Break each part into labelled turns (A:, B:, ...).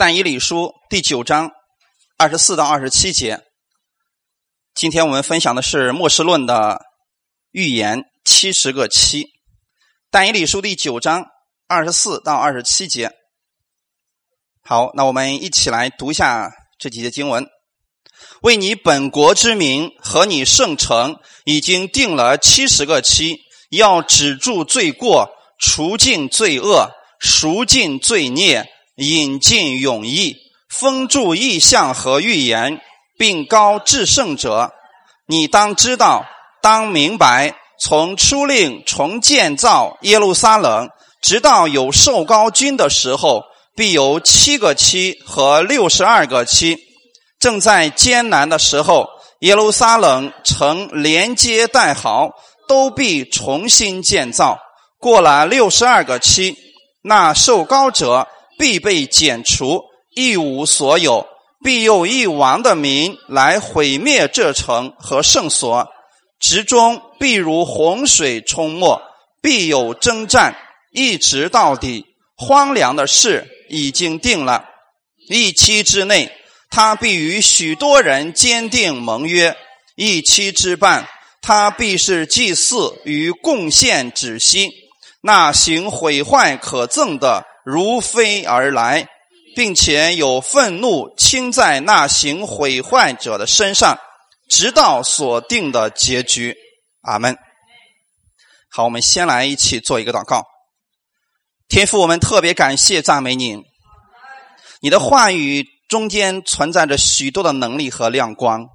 A: 但以理书第九章二十四到二十七节。今天我们分享的是末世论的预言七十个七。但以理书第九章二十四到二十七节。好，那我们一起来读一下这几节经文。为你本国之名和你圣城，已经定了七十个期，要止住罪过，除尽罪恶，赎尽罪孽，引进永义，封住异象和预言。并高至圣者，你当知道，当明白，从初令重建造耶路撒冷，直到有受高君的时候，必有七个期和六十二个期。正在艰难的时候，耶路撒冷曾连接带好，都必重新建造。过了六十二个期，那受高者必被剪除，一无所有。必有一王的民来毁灭这城和圣所，直中必如洪水冲没，必有征战，一直到底。荒凉的事已经定了，一期之内，他必与许多人坚定盟约；一期之半，他必是祭祀与贡献止息。那行毁坏可憎的，如飞而来。并且有愤怒倾在那行毁坏者的身上，直到所定的结局。阿门。好，我们先来一起做一个祷告。天父，我们特别感谢赞美你，你的话语中间存在着许多的能力和亮光。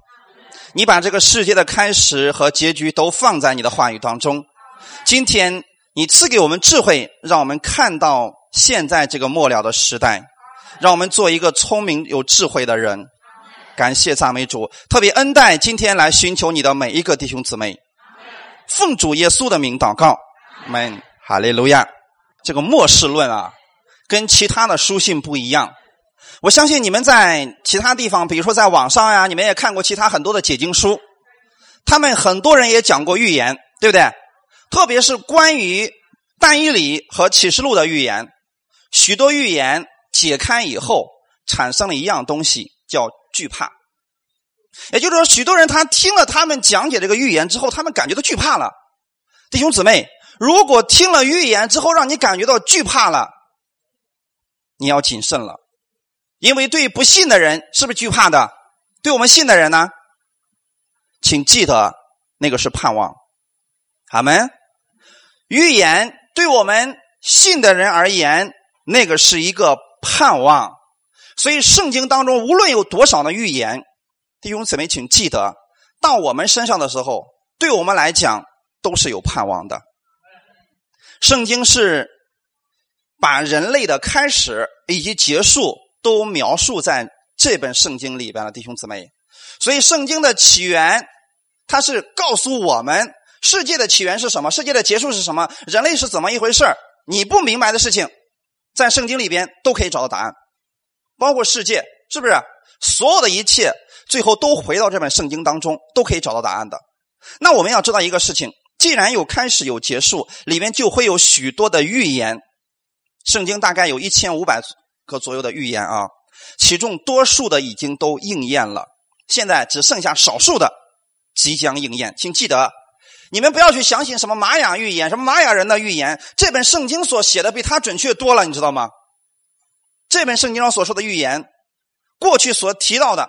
A: 你把这个世界的开始和结局都放在你的话语当中。今天你赐给我们智慧，让我们看到现在这个末了的时代。让我们做一个聪明有智慧的人。感谢赞美主，特别恩待今天来寻求你的每一个弟兄姊妹。奉主耶稣的名祷告，们哈利路亚。这个末世论啊，跟其他的书信不一样。我相信你们在其他地方，比如说在网上呀，你们也看过其他很多的解经书，他们很多人也讲过预言，对不对？特别是关于但以理和启示录的预言，许多预言。解开以后，产生了一样东西，叫惧怕。也就是说，许多人他听了他们讲解这个预言之后，他们感觉到惧怕了。弟兄姊妹，如果听了预言之后让你感觉到惧怕了，你要谨慎了，因为对不信的人是不是惧怕的？对我们信的人呢？请记得，那个是盼望。阿门。预言对我们信的人而言，那个是一个。盼望，所以圣经当中无论有多少的预言，弟兄姊妹，请记得，到我们身上的时候，对我们来讲都是有盼望的。圣经是把人类的开始以及结束都描述在这本圣经里边了，弟兄姊妹。所以圣经的起源，它是告诉我们世界的起源是什么，世界的结束是什么，人类是怎么一回事你不明白的事情。在圣经里边都可以找到答案，包括世界，是不是？所有的一切最后都回到这本圣经当中，都可以找到答案的。那我们要知道一个事情：既然有开始有结束，里面就会有许多的预言。圣经大概有一千五百个左右的预言啊，其中多数的已经都应验了，现在只剩下少数的即将应验。请记得。你们不要去相信什么玛雅预言，什么玛雅人的预言。这本圣经所写的比他准确多了，你知道吗？这本圣经上所说的预言，过去所提到的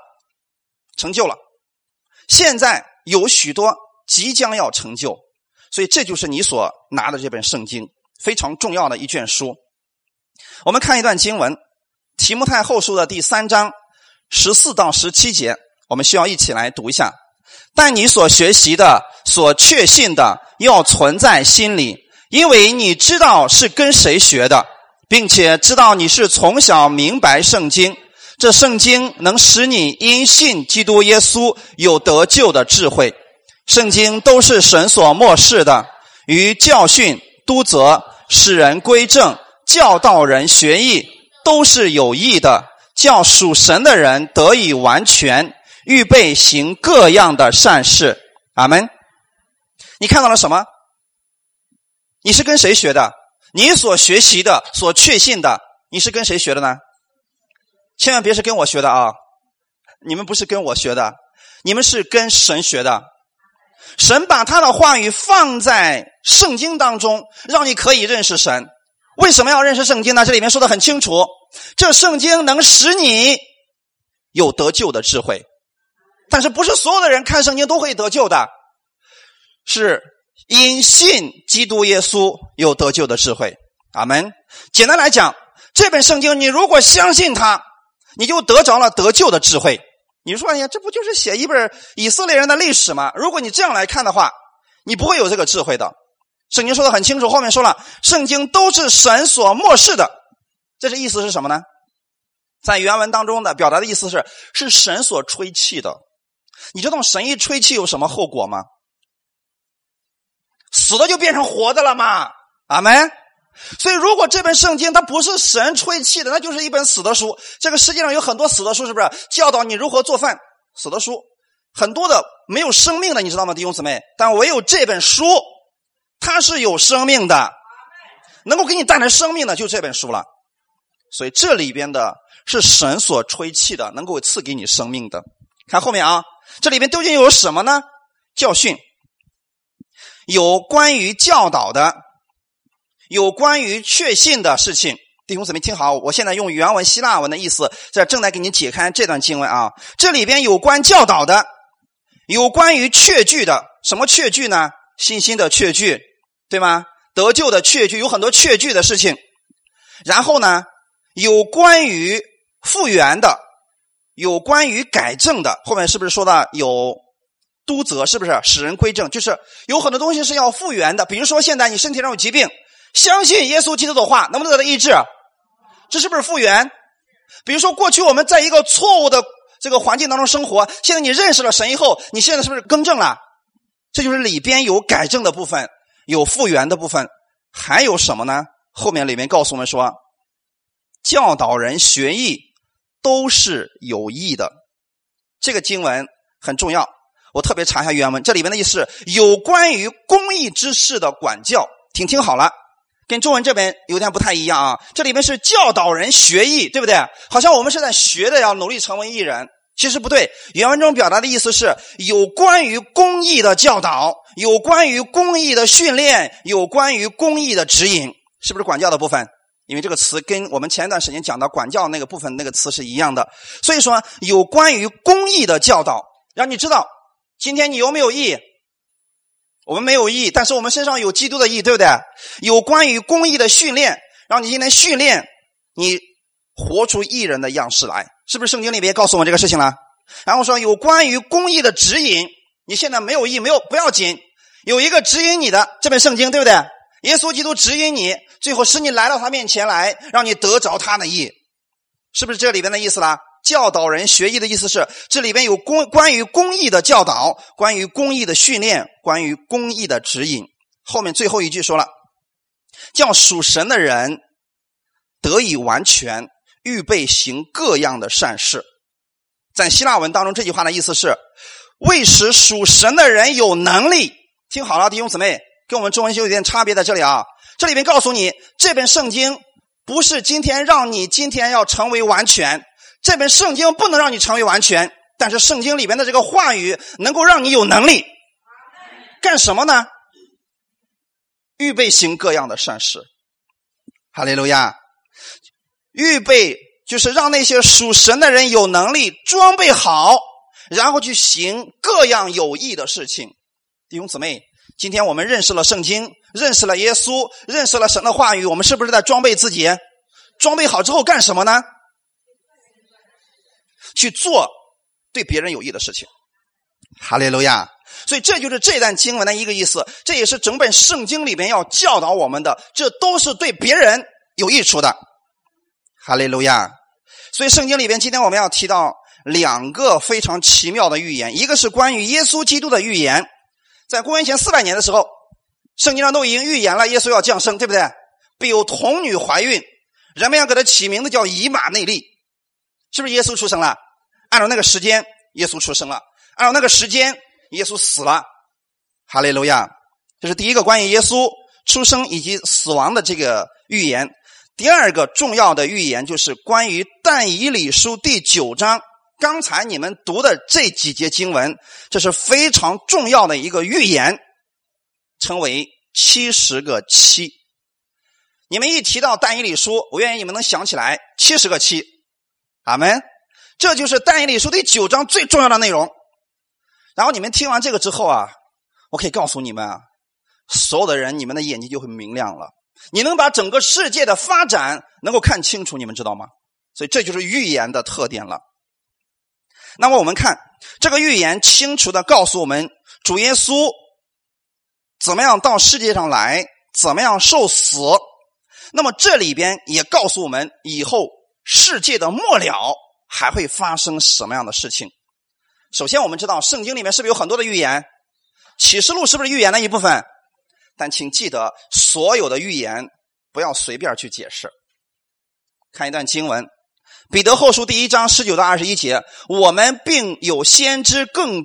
A: 成就了，现在有许多即将要成就，所以这就是你所拿的这本圣经非常重要的一卷书。我们看一段经文，《提摩太后书》的第三章十四到十七节，我们需要一起来读一下。但你所学习的、所确信的，要存在心里，因为你知道是跟谁学的，并且知道你是从小明白圣经。这圣经能使你因信基督耶稣有得救的智慧。圣经都是神所漠视的，与教训、督责、使人归正、教导人学艺，都是有益的，叫属神的人得以完全。预备行各样的善事，阿门。你看到了什么？你是跟谁学的？你所学习的、所确信的，你是跟谁学的呢？千万别是跟我学的啊！你们不是跟我学的，你们是跟神学的。神把他的话语放在圣经当中，让你可以认识神。为什么要认识圣经呢？这里面说的很清楚，这圣经能使你有得救的智慧。但是不是所有的人看圣经都会得救的？是因信基督耶稣有得救的智慧。阿门。简单来讲，这本圣经你如果相信它，你就得着了得救的智慧。你说，哎呀，这不就是写一本以色列人的历史吗？如果你这样来看的话，你不会有这个智慧的。圣经说的很清楚，后面说了，圣经都是神所漠视的。这是意思是什么呢？在原文当中的表达的意思是，是神所吹气的。你知道神一吹气有什么后果吗？死的就变成活的了吗？阿门。所以，如果这本圣经它不是神吹气的，那就是一本死的书。这个世界上有很多死的书，是不是教导你如何做饭？死的书，很多的没有生命的，你知道吗，弟兄姊妹？但唯有这本书，它是有生命的，能够给你带来生命的，就这本书了。所以这里边的是神所吹气的，能够赐给你生命的。看后面啊，这里边究竟有什么呢？教训，有关于教导的。有关于确信的事情，弟兄姊妹听好，我现在用原文希腊文的意思，在正在给你解开这段经文啊。这里边有关教导的，有关于确据的，什么确据呢？信心的确据，对吗？得救的确据，有很多确据的事情。然后呢，有关于复原的，有关于改正的，后面是不是说到有督责？是不是使人归正？就是有很多东西是要复原的。比如说，现在你身体上有疾病。相信耶稣基督的话，能不能得到医治？这是不是复原？比如说，过去我们在一个错误的这个环境当中生活，现在你认识了神以后，你现在是不是更正了？这就是里边有改正的部分，有复原的部分，还有什么呢？后面里面告诉我们说，教导人学艺都是有益的。这个经文很重要，我特别查一下原文，这里面的意思是有关于公益之事的管教，听听好了。跟中文这边有点不太一样啊，这里面是教导人学艺，对不对？好像我们是在学的，要努力成为艺人。其实不对，原文中表达的意思是有关于公益的教导，有关于公益的训练，有关于公益的指引，是不是管教的部分？因为这个词跟我们前一段时间讲的管教那个部分那个词是一样的。所以说，有关于公益的教导，让你知道今天你有没有义。我们没有义，但是我们身上有基督的义，对不对？有关于公义的训练，让你今天训练你活出义人的样式来，是不是？圣经里边告诉我们这个事情了。然后说有关于公义的指引，你现在没有义，没有不要紧，有一个指引你的这本圣经，对不对？耶稣基督指引你，最后使你来到他面前来，让你得着他的义，是不是这里边的意思啦？教导人学艺的意思是，这里边有公关于公益的教导，关于公益的训练，关于公益的指引。后面最后一句说了，叫属神的人得以完全，预备行各样的善事。在希腊文当中，这句话的意思是，为使属神的人有能力。听好了，弟兄姊妹，跟我们中文有点差别在这里啊。这里边告诉你，这本圣经不是今天让你今天要成为完全。这本圣经不能让你成为完全，但是圣经里面的这个话语能够让你有能力干什么呢？预备行各样的善事。哈利路亚！预备就是让那些属神的人有能力装备好，然后去行各样有益的事情。弟兄姊妹，今天我们认识了圣经，认识了耶稣，认识了神的话语，我们是不是在装备自己？装备好之后干什么呢？去做对别人有益的事情，哈利路亚！所以这就是这段经文的一个意思，这也是整本圣经里边要教导我们的，这都是对别人有益处的，哈利路亚！所以圣经里边，今天我们要提到两个非常奇妙的预言，一个是关于耶稣基督的预言，在公元前四百年的时候，圣经上都已经预言了耶稣要降生，对不对？必有童女怀孕，人们要给他起名字叫以马内利，是不是耶稣出生了？按照那个时间，耶稣出生了；按照那个时间，耶稣死了。哈利路亚！这是第一个关于耶稣出生以及死亡的这个预言。第二个重要的预言就是关于但以理书第九章。刚才你们读的这几节经文，这是非常重要的一个预言，称为七十个七。你们一提到但以理书，我愿意你们能想起来七十个七。阿门。这就是但以理书第九章最重要的内容。然后你们听完这个之后啊，我可以告诉你们啊，所有的人，你们的眼睛就会明亮了。你能把整个世界的发展能够看清楚，你们知道吗？所以这就是预言的特点了。那么我们看这个预言，清楚的告诉我们主耶稣怎么样到世界上来，怎么样受死。那么这里边也告诉我们，以后世界的末了还会发生什么样的事情。首先，我们知道圣经里面是不是有很多的预言？启示录是不是预言的一部分？但请记得，所有的预言不要随便去解释。看一段经文，《彼得后书》第一章十九到二十一节：我们并有先知更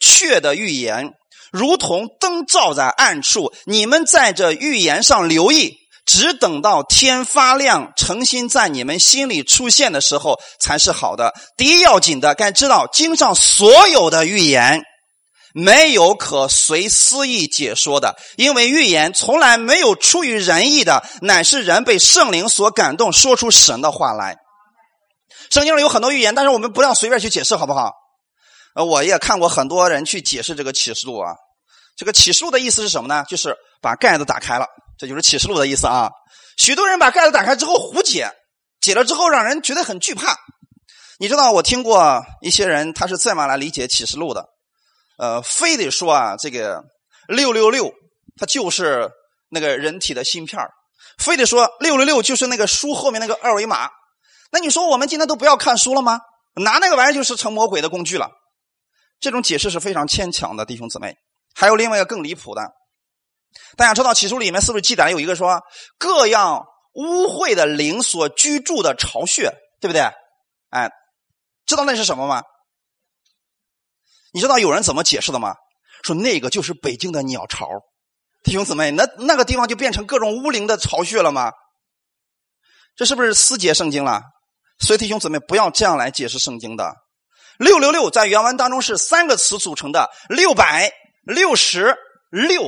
A: 确的预言，如同灯照在暗处。你们在这预言上留意，只等到天发亮，诚心在你们心里出现的时候，才是好的。第一要紧的，该知道经上所有的预言。没有可随私意解说的，因为预言从来没有出于人意的，乃是人被圣灵所感动，说出神的话来。圣经上有很多预言，但是我们不要随便去解释，好不好？呃，我也看过很多人去解释这个启示录啊。这个启示录的意思是什么呢？就是把盖子打开了，这就是启示录的意思啊。许多人把盖子打开之后胡解，解了之后让人觉得很惧怕。你知道，我听过一些人他是这么来理解启示录的。呃，非得说啊，这个六六六，它就是那个人体的芯片非得说六六六就是那个书后面那个二维码。那你说我们今天都不要看书了吗？拿那个玩意儿就是成魔鬼的工具了。这种解释是非常牵强的，弟兄姊妹。还有另外一个更离谱的，大家知道启书里面是不是记载有一个说各样污秽的灵所居住的巢穴，对不对？哎，知道那是什么吗？你知道有人怎么解释的吗？说那个就是北京的鸟巢，弟兄姊妹，那那个地方就变成各种污灵的巢穴了吗？这是不是私解圣经了？所以弟兄姊妹不要这样来解释圣经的。六六六在原文当中是三个词组成的，六百六十六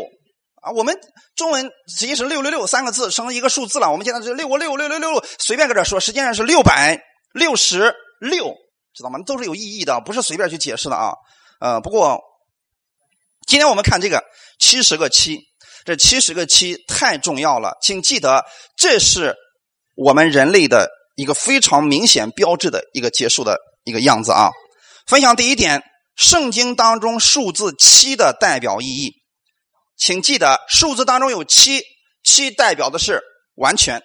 A: 啊，我们中文实际是六六六三个字成了一个数字了。我们现在是六个六六六六，随便搁这说，实际上是六百六十六，知道吗？都是有意义的，不是随便去解释的啊。呃，不过今天我们看这个七十个七，这七十个七太重要了，请记得，这是我们人类的一个非常明显标志的一个结束的一个样子啊。分享第一点，圣经当中数字七的代表意义，请记得数字当中有七，七代表的是完全。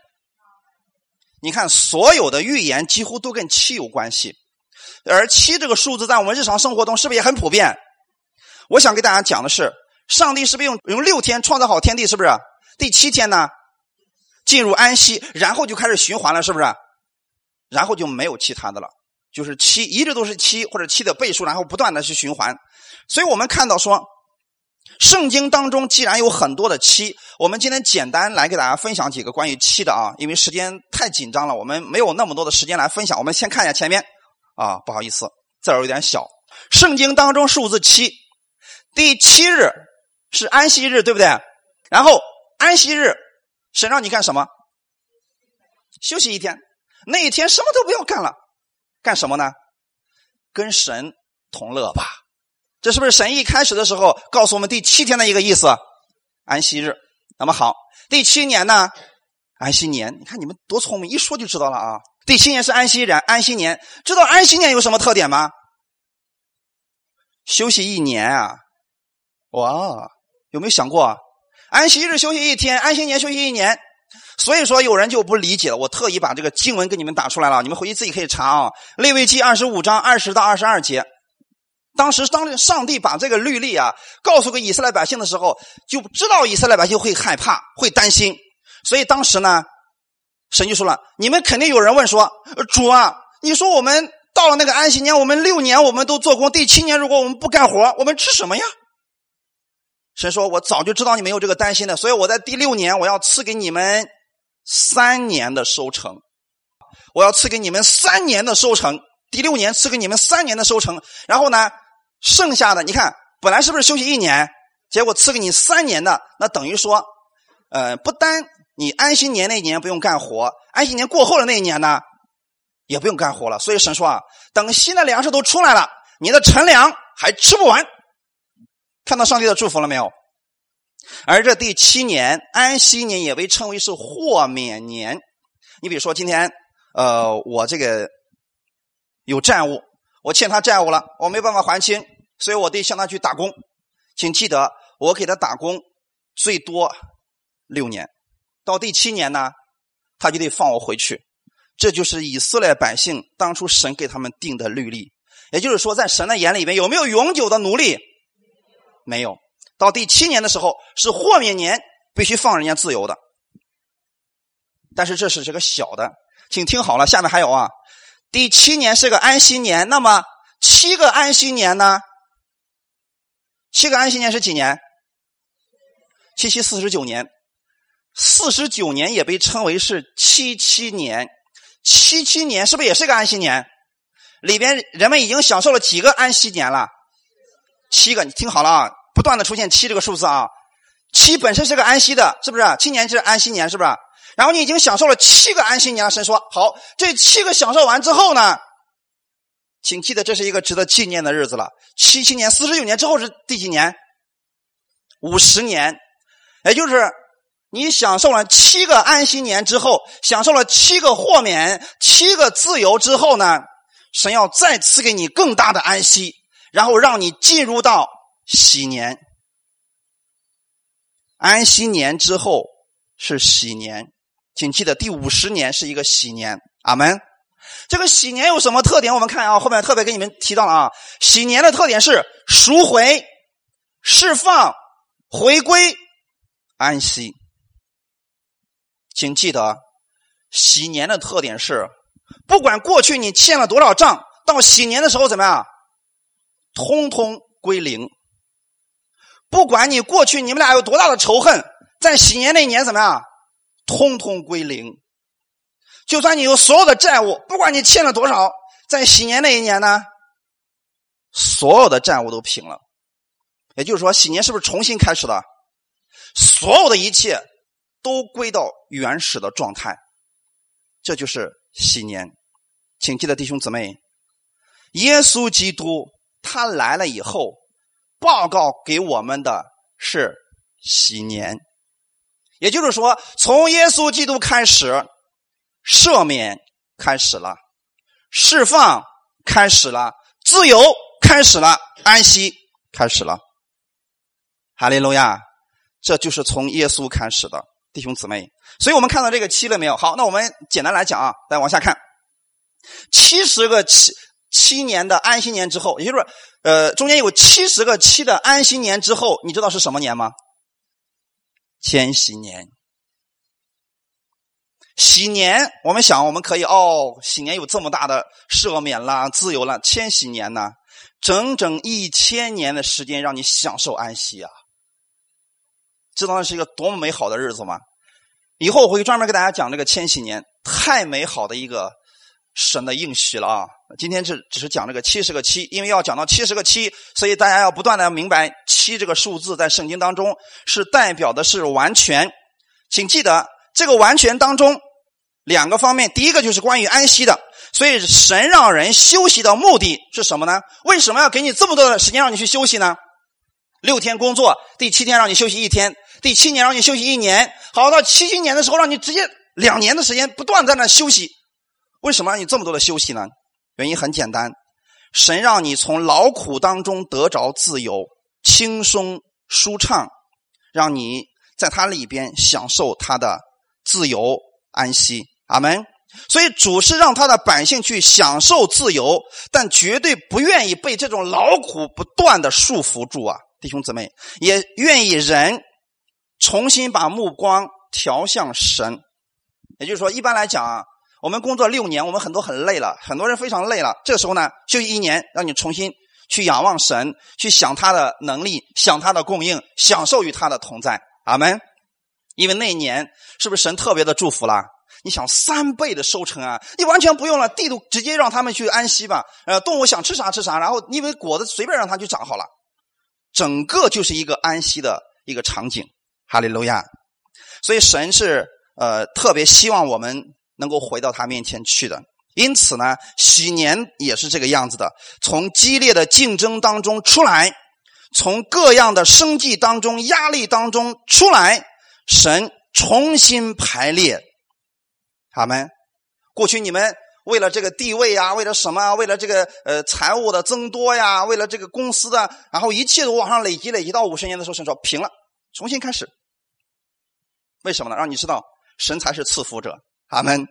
A: 你看，所有的预言几乎都跟七有关系。而七这个数字在我们日常生活中是不是也很普遍？我想给大家讲的是，上帝是不是用用六天创造好天地？是不是？第七天呢，进入安息，然后就开始循环了，是不是？然后就没有其他的了，就是七一直都是七或者七的倍数，然后不断的去循环。所以我们看到说，圣经当中既然有很多的七，我们今天简单来给大家分享几个关于七的啊，因为时间太紧张了，我们没有那么多的时间来分享。我们先看一下前面。啊，不好意思，字儿有点小。圣经当中数字七，第七日是安息日，对不对？然后安息日，神让你干什么？休息一天。那一天什么都不要干了，干什么呢？跟神同乐吧。这是不是神一开始的时候告诉我们第七天的一个意思？安息日。那么好，第七年呢？安息年。你看你们多聪明，一说就知道了啊。第七年是安息日，安息年。知道安息年有什么特点吗？休息一年啊！哇，有没有想过，安息日休息一天，安息年休息一年？所以说有人就不理解了。我特意把这个经文给你们打出来了，你们回去自己可以查啊。利未记二十五章二十到二十二节，当时当上帝把这个律例啊告诉给以色列百姓的时候，就知道以色列百姓会害怕、会担心，所以当时呢。神就说了：“你们肯定有人问说，主啊，你说我们到了那个安息年，我们六年我们都做工，第七年如果我们不干活，我们吃什么呀？”神说：“我早就知道你们有这个担心的，所以我在第六年我要赐给你们三年的收成，我要赐给你们三年的收成。第六年赐给你们三年的收成，然后呢，剩下的你看，本来是不是休息一年？结果赐给你三年的，那等于说，呃，不单你安息年那一年不用干活，安息年过后的那一年呢，也不用干活了。所以神说啊，等新的粮食都出来了，你的陈粮还吃不完。看到上帝的祝福了没有？而这第七年安息年也被称为是豁免年。你比如说今天，呃，我这个有债务，我欠他债务了，我没办法还清，所以我得向他去打工。请记得，我给他打工最多六年，到第七年呢，他就得放我回去。这就是以色列百姓当初神给他们定的律例。也就是说，在神的眼里边，有没有永久的奴隶？没有。到第七年的时候是豁免年，必须放人家自由的。但是这是这个小的，请听好了，下面还有啊。第七年是个安息年，那么七个安息年呢？七个安息年是几年？七七四十九年，四十九年也被称为是七七年。七七年是不是也是个安息年？里边人们已经享受了几个安息年了？七个，你听好了啊。不断的出现七这个数字啊，七本身是个安息的，是不是？七年就是安息年，是不是？然后你已经享受了七个安息年了。神说：“好，这七个享受完之后呢，请记得这是一个值得纪念的日子了。七七年、四十九年之后是第几年？五十年，也就是你享受了七个安息年之后，享受了七个豁免、七个自由之后呢，神要再赐给你更大的安息，然后让你进入到。”喜年，安息年之后是喜年，请记得第五十年是一个喜年。阿门。这个喜年有什么特点？我们看啊，后面特别给你们提到了啊，喜年的特点是赎回、释放、回归、安息。请记得，喜年的特点是，不管过去你欠了多少账，到喜年的时候怎么样，通通归零。不管你过去你们俩有多大的仇恨，在喜年那一年怎么样，通通归零。就算你有所有的债务，不管你欠了多少，在喜年那一年呢，所有的债务都平了。也就是说，喜年是不是重新开始的？所有的一切都归到原始的状态，这就是喜年。请记得，弟兄姊妹，耶稣基督他来了以后。报告给我们的是喜年，也就是说，从耶稣基督开始，赦免开始了，释放开始了，自由开始了，安息开始了。哈利路亚！这就是从耶稣开始的，弟兄姊妹。所以我们看到这个七了没有？好，那我们简单来讲啊，来往下看，七十个七。七年的安息年之后，也就是，呃，中间有七十个七的安息年之后，你知道是什么年吗？千禧年。喜年，我们想，我们可以哦，喜年有这么大的赦免啦、自由啦。千禧年呢，整整一千年的时间让你享受安息啊！知道那是一个多么美好的日子吗？以后我会专门给大家讲这个千禧年，太美好的一个。神的应许了啊！今天是只是讲这个七十个七，因为要讲到七十个七，所以大家要不断的明白七这个数字在圣经当中是代表的是完全。请记得这个完全当中两个方面，第一个就是关于安息的，所以神让人休息的目的是什么呢？为什么要给你这么多的时间让你去休息呢？六天工作，第七天让你休息一天，第七年让你休息一年，好到七七年的时候让你直接两年的时间不断在那休息。为什么让你这么多的休息呢？原因很简单，神让你从劳苦当中得着自由，轻松舒畅，让你在他里边享受他的自由安息。阿门。所以主是让他的百姓去享受自由，但绝对不愿意被这种劳苦不断的束缚住啊，弟兄姊妹，也愿意人重新把目光调向神。也就是说，一般来讲啊。我们工作六年，我们很多很累了，很多人非常累了。这时候呢，休息一年，让你重新去仰望神，去想他的能力，想他的供应，享受与他的同在。阿门。因为那一年是不是神特别的祝福了？你想三倍的收成啊？你完全不用了，地都直接让他们去安息吧。呃，动物想吃啥吃啥，然后因为果子随便让它去长好了，整个就是一个安息的一个场景。哈利路亚！所以神是呃特别希望我们能够回到他面前去的。因此呢，喜年也是这个样子的，从激烈的竞争当中出来，从各样的生计当中、压力当中出来，神重新排列。他们过去你们为了这个地位呀，为了什么？为了这个呃财务的增多呀，为了这个公司的，然后一切都往上累积，累积到五十年的时候，神说平了，重新开始。为什么呢？让你知道神才是赐福者。阿门。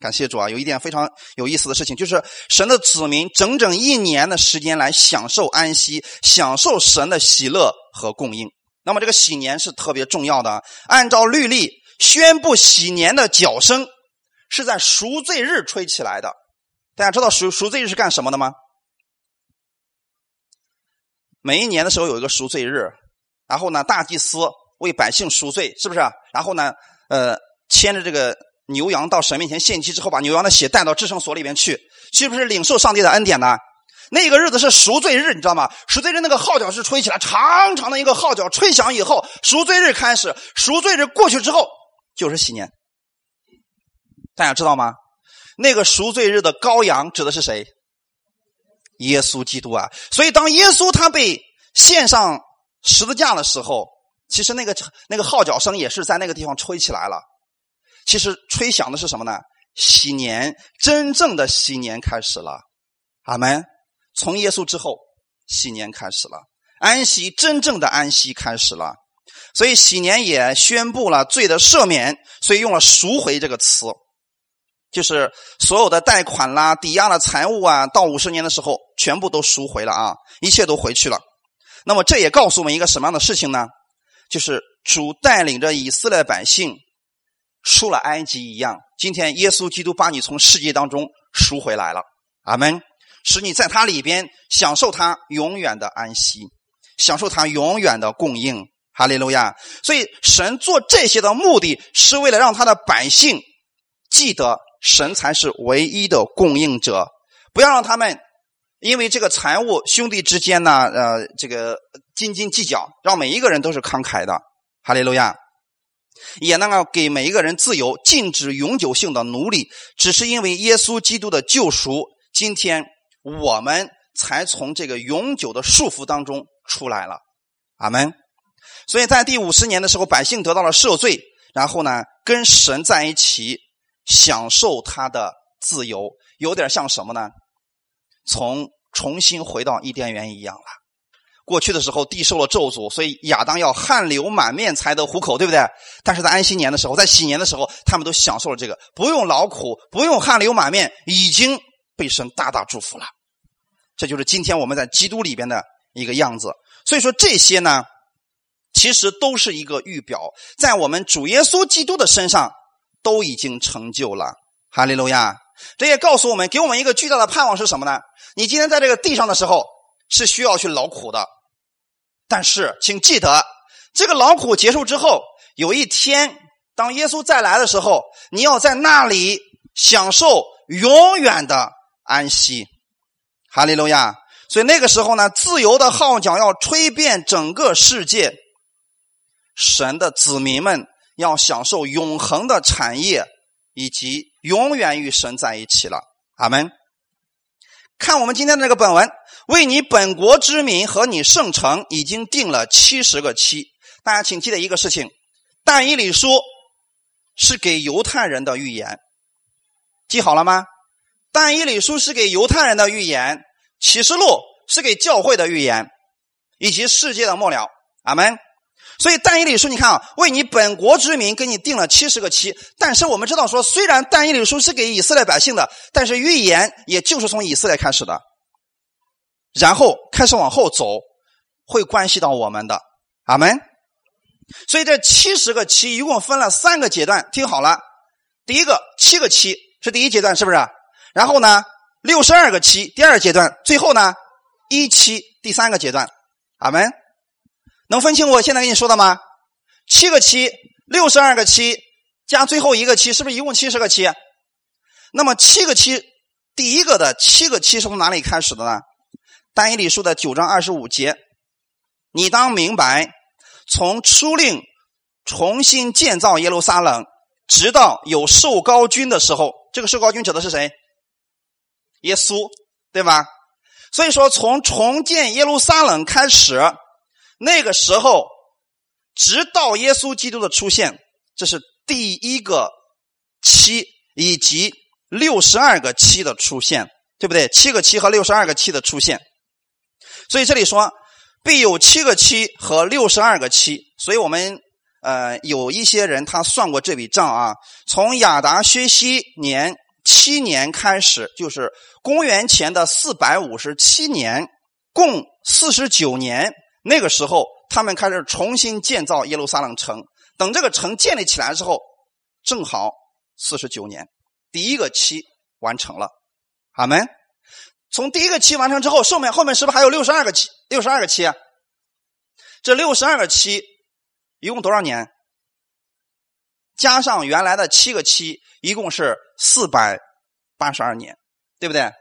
A: 感谢主啊！有一点非常有意思的事情，就是神的子民整整一年的时间来享受安息，享受神的喜乐和供应。那么这个喜年是特别重要的。按照律例，宣布喜年的角声是在赎罪日吹起来的。大家知道赎赎罪日是干什么的吗？每一年的时候有一个赎罪日，然后呢，大祭司为百姓赎罪，是不是？然后呢，呃，牵着这个。牛羊到神面前献祭之后，把牛羊的血带到至圣所里面去，是不是领受上帝的恩典呢？那个日子是赎罪日，你知道吗？赎罪日那个号角是吹起来，长长的一个号角吹响以后，赎罪日开始。赎罪日过去之后，就是喜年。大家知道吗？那个赎罪日的羔羊指的是谁？耶稣基督啊！所以当耶稣他被献上十字架的时候，其实那个那个号角声也是在那个地方吹起来了。其实吹响的是什么呢？喜年，真正的喜年开始了。阿门。从耶稣之后，喜年开始了，安息，真正的安息开始了。所以喜年也宣布了罪的赦免，所以用了赎回这个词，就是所有的贷款啦、抵押的财物啊，到五十年的时候全部都赎回了啊，一切都回去了。那么这也告诉我们一个什么样的事情呢？就是主带领着以色列百姓。出了埃及一样，今天耶稣基督把你从世界当中赎回来了，阿门，使你在他里边享受他永远的安息，享受他永远的供应，哈利路亚。所以神做这些的目的是为了让他的百姓记得神才是唯一的供应者，不要让他们因为这个财物兄弟之间呢，呃，这个斤斤计较，让每一个人都是慷慨的，哈利路亚。也能够给每一个人自由，禁止永久性的奴隶，只是因为耶稣基督的救赎，今天我们才从这个永久的束缚当中出来了。阿门。所以在第五十年的时候，百姓得到了赦罪，然后呢，跟神在一起享受他的自由，有点像什么呢？从重新回到伊甸园一样了。过去的时候，地受了咒诅，所以亚当要汗流满面才得糊口，对不对？但是在安息年的时候，在喜年的时候，他们都享受了这个，不用劳苦，不用汗流满面，已经被神大大祝福了。这就是今天我们在基督里边的一个样子。所以说这些呢，其实都是一个预表，在我们主耶稣基督的身上都已经成就了。哈利路亚！这也告诉我们，给我们一个巨大的盼望是什么呢？你今天在这个地上的时候。是需要去劳苦的，但是请记得，这个劳苦结束之后，有一天当耶稣再来的时候，你要在那里享受永远的安息。哈利路亚！所以那个时候呢，自由的号角要吹遍整个世界，神的子民们要享受永恒的产业，以及永远与神在一起了。阿门。看我们今天的这个本文，为你本国之民和你圣城已经定了七十个期。大家请记得一个事情：但以理书是给犹太人的预言，记好了吗？但以理书是给犹太人的预言，启示录是给教会的预言，以及世界的末了。阿门。所以但以理书，你看啊，为你本国之民给你定了七十个期。但是我们知道说，虽然但以理书是给以色列百姓的，但是预言也就是从以色列开始的，然后开始往后走，会关系到我们的。阿门。所以这七十个期一共分了三个阶段，听好了，第一个七个期是第一阶段，是不是？然后呢，六十二个期第二阶段，最后呢，一期第三个阶段。阿门。能分清我现在跟你说的吗？七个七六十二个七加最后一个七，是不是一共七十个七？那么七个七，第一个的七个七是从哪里开始的呢？单一理书的九章二十五节，你当明白，从初令重新建造耶路撒冷，直到有受高君的时候，这个受高君指的是谁？耶稣，对吧？所以说，从重建耶路撒冷开始，那个时候，直到耶稣基督的出现，这是第一个七以及六十二个七的出现，对不对？七个七和六十二个七的出现，所以这里说必有七个七和六十二个七。所以我们呃有一些人他算过这笔账啊，从亚达薛西年。七年开始，就是公元前的四百五十七年，共四十九年。那个时候，他们开始重新建造耶路撒冷城。等这个城建立起来之后，正好四十九年，第一个期完成了。阿门。从第一个期完成之后，后面后面是不是还有六十二个期？六十二个期啊，这六十二个期一共多少年？加上原来的七个期，一共是四百八十二年，对不对？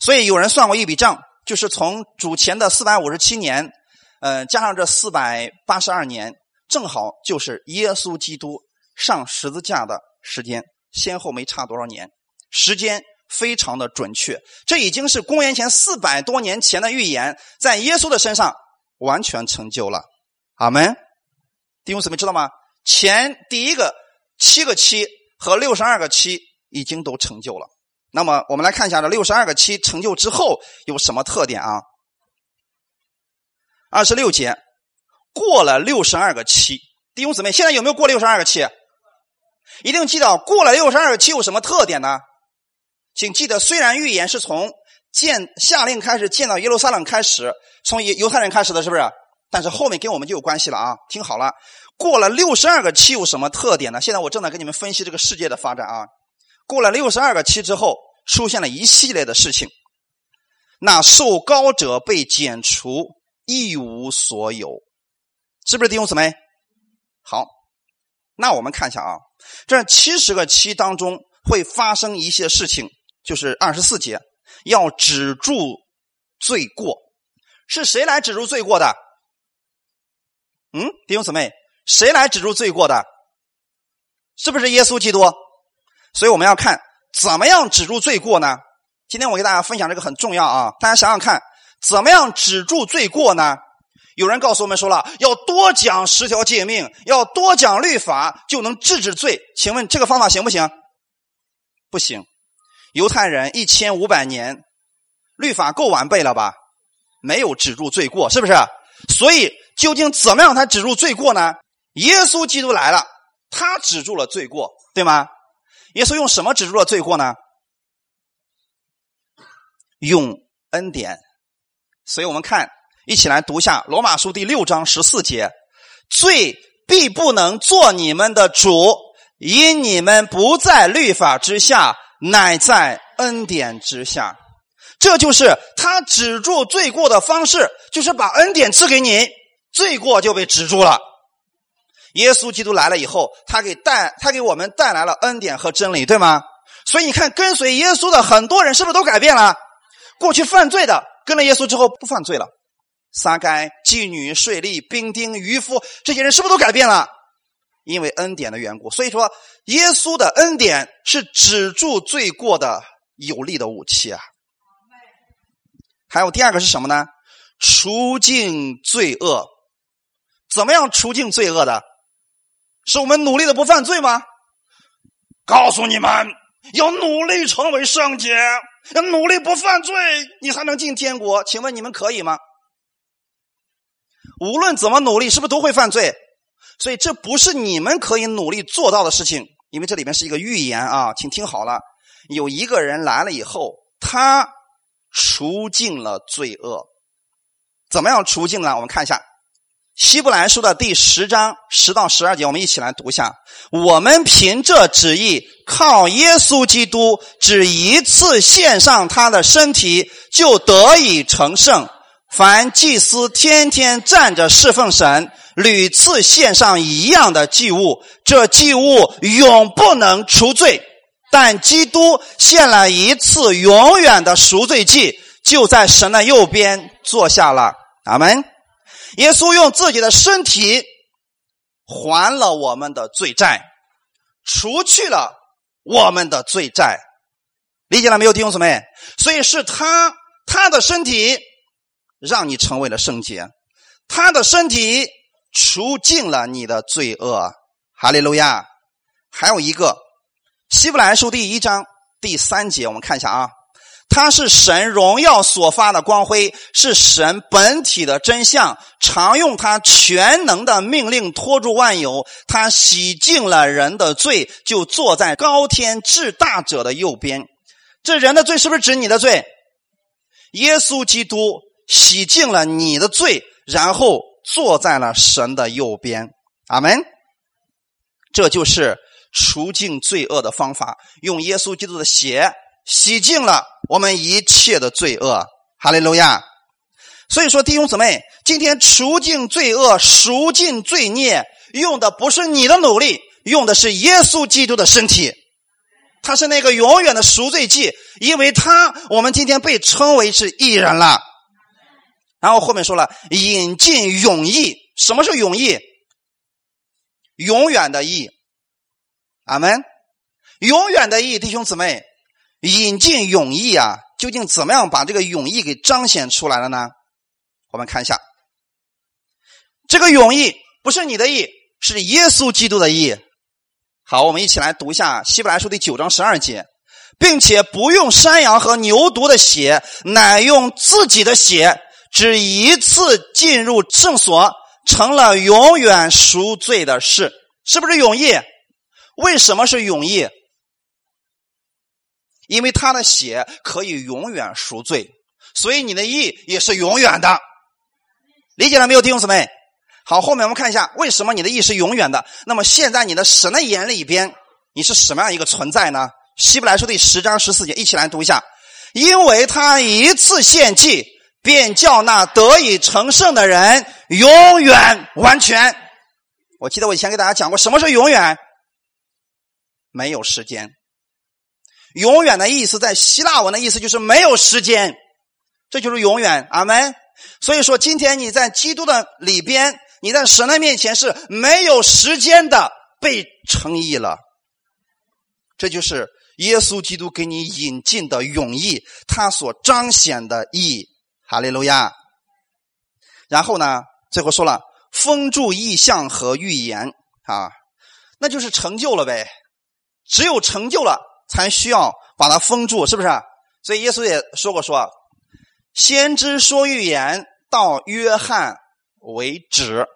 A: 所以有人算过一笔账，就是从主前的四百五十七年，呃，加上这四百八十二年，正好就是耶稣基督上十字架的时间，先后没差多少年，时间非常的准确。这已经是公元前四百多年前的预言，在耶稣的身上完全成就了。阿门。弟兄姊妹知道吗？前第一个。七个七和六十二个七已经都成就了。那么，我们来看一下这六十二个七成就之后有什么特点啊？二十六节，过了六十二个七，弟兄姊妹，现在有没有过六十二个七？一定记得过了六十二个七有什么特点呢？请记得，虽然预言是从建下令开始建到耶路撒冷开始，从犹犹太人开始的，是不是？但是后面跟我们就有关系了啊！听好了。过了六十二个期有什么特点呢？现在我正在跟你们分析这个世界的发展啊。过了六十二个期之后，出现了一系列的事情。那受高者被剪除，一无所有，是不是弟兄姊妹？好，那我们看一下啊，这七十个期当中会发生一些事情，就是二十四节要止住罪过，是谁来止住罪过的？嗯，弟兄姊妹。谁来止住罪过的？是不是耶稣基督？所以我们要看怎么样止住罪过呢？今天我给大家分享这个很重要啊！大家想想看，怎么样止住罪过呢？有人告诉我们说了，要多讲十条诫命，要多讲律法，就能制止罪。请问这个方法行不行？不行。犹太人一千五百年律法够完备了吧？没有止住罪过，是不是？所以究竟怎么样才止住罪过呢？耶稣基督来了，他止住了罪过，对吗？耶稣用什么止住了罪过呢？用恩典。所以我们看，一起来读一下罗马书第六章十四节：罪必不能做你们的主，因你们不在律法之下，乃在恩典之下。这就是他止住罪过的方式，就是把恩典赐给你，罪过就被止住了。耶稣基督来了以后，他给带他给我们带来了恩典和真理，对吗？所以你看，跟随耶稣的很多人是不是都改变了？过去犯罪的，跟了耶稣之后不犯罪了。撒该、妓女、税吏、兵丁、渔夫，这些人是不是都改变了？因为恩典的缘故。所以说，耶稣的恩典是止住罪过的有力的武器啊。还有第二个是什么呢？除尽罪恶。怎么样除尽罪恶的？是我们努力的不犯罪吗？告诉你们，要努力成为圣洁，努力不犯罪，你才能进天国。请问你们可以吗？无论怎么努力，是不是都会犯罪？所以这不是你们可以努力做到的事情。因为这里面是一个预言啊，请听好了。有一个人来了以后，他除尽了罪恶。怎么样除尽了？我们看一下。希伯来书的第十章十到十二节，我们一起来读一下。我们凭这旨意，靠耶稣基督只一次献上他的身体，就得以成圣，凡祭司天天站着侍奉神，屡次献上一样的祭物，这祭物永不能除罪。但基督献了一次永远的赎罪祭，就在神的右边坐下了。阿门。耶稣用自己的身体还了我们的罪债，除去了我们的罪债。理解了没有，弟兄姊妹？所以是他，他的身体让你成为了圣洁，他的身体除尽了你的罪恶。哈利路亚！还有一个，希伯来书第一章第三节，我们看一下啊。他是神荣耀所发的光辉，是神本体的真相。常用他全能的命令托住万有。他洗净了人的罪，就坐在高天至大者的右边。这人的罪是不是指你的罪？耶稣基督洗净了你的罪，然后坐在了神的右边。阿门。这就是除尽罪恶的方法，用耶稣基督的血。洗净了我们一切的罪恶，哈利路亚。所以说，弟兄姊妹，今天除尽罪恶、赎尽罪孽，用的不是你的努力，用的是耶稣基督的身体。他是那个永远的赎罪祭，因为他，我们今天被称为是义人了。然后后面说了，引进永义。什么是永义？永远的义。阿门。永远的义，弟兄姊妹。引进永义啊，究竟怎么样把这个永义给彰显出来了呢？我们看一下，这个永义不是你的义，是耶稣基督的义。好，我们一起来读一下《希伯来书》第九章十二节，并且不用山羊和牛犊的血，乃用自己的血，只一次进入圣所，成了永远赎罪的事，是不是永义？为什么是永义？因为他的血可以永远赎罪，所以你的义也是永远的。理解了没有，弟兄姊妹？好，后面我们看一下为什么你的义是永远的。那么现在你的神的眼里边，你是什么样一个存在呢？希伯来书第十章十四节，一起来读一下。因为他一次献祭，便叫那得以成圣的人永远完全。我记得我以前给大家讲过，什么是永远？没有时间。永远的意思，在希腊文的意思就是没有时间，这就是永远。阿门。所以说，今天你在基督的里边，你在神的面前是没有时间的被称义了。这就是耶稣基督给你引进的永义，他所彰显的义。哈利路亚。然后呢，最后说了封住意象和预言啊，那就是成就了呗。只有成就了。才需要把它封住，是不是？所以耶稣也说过：“说先知说预言到约翰为止，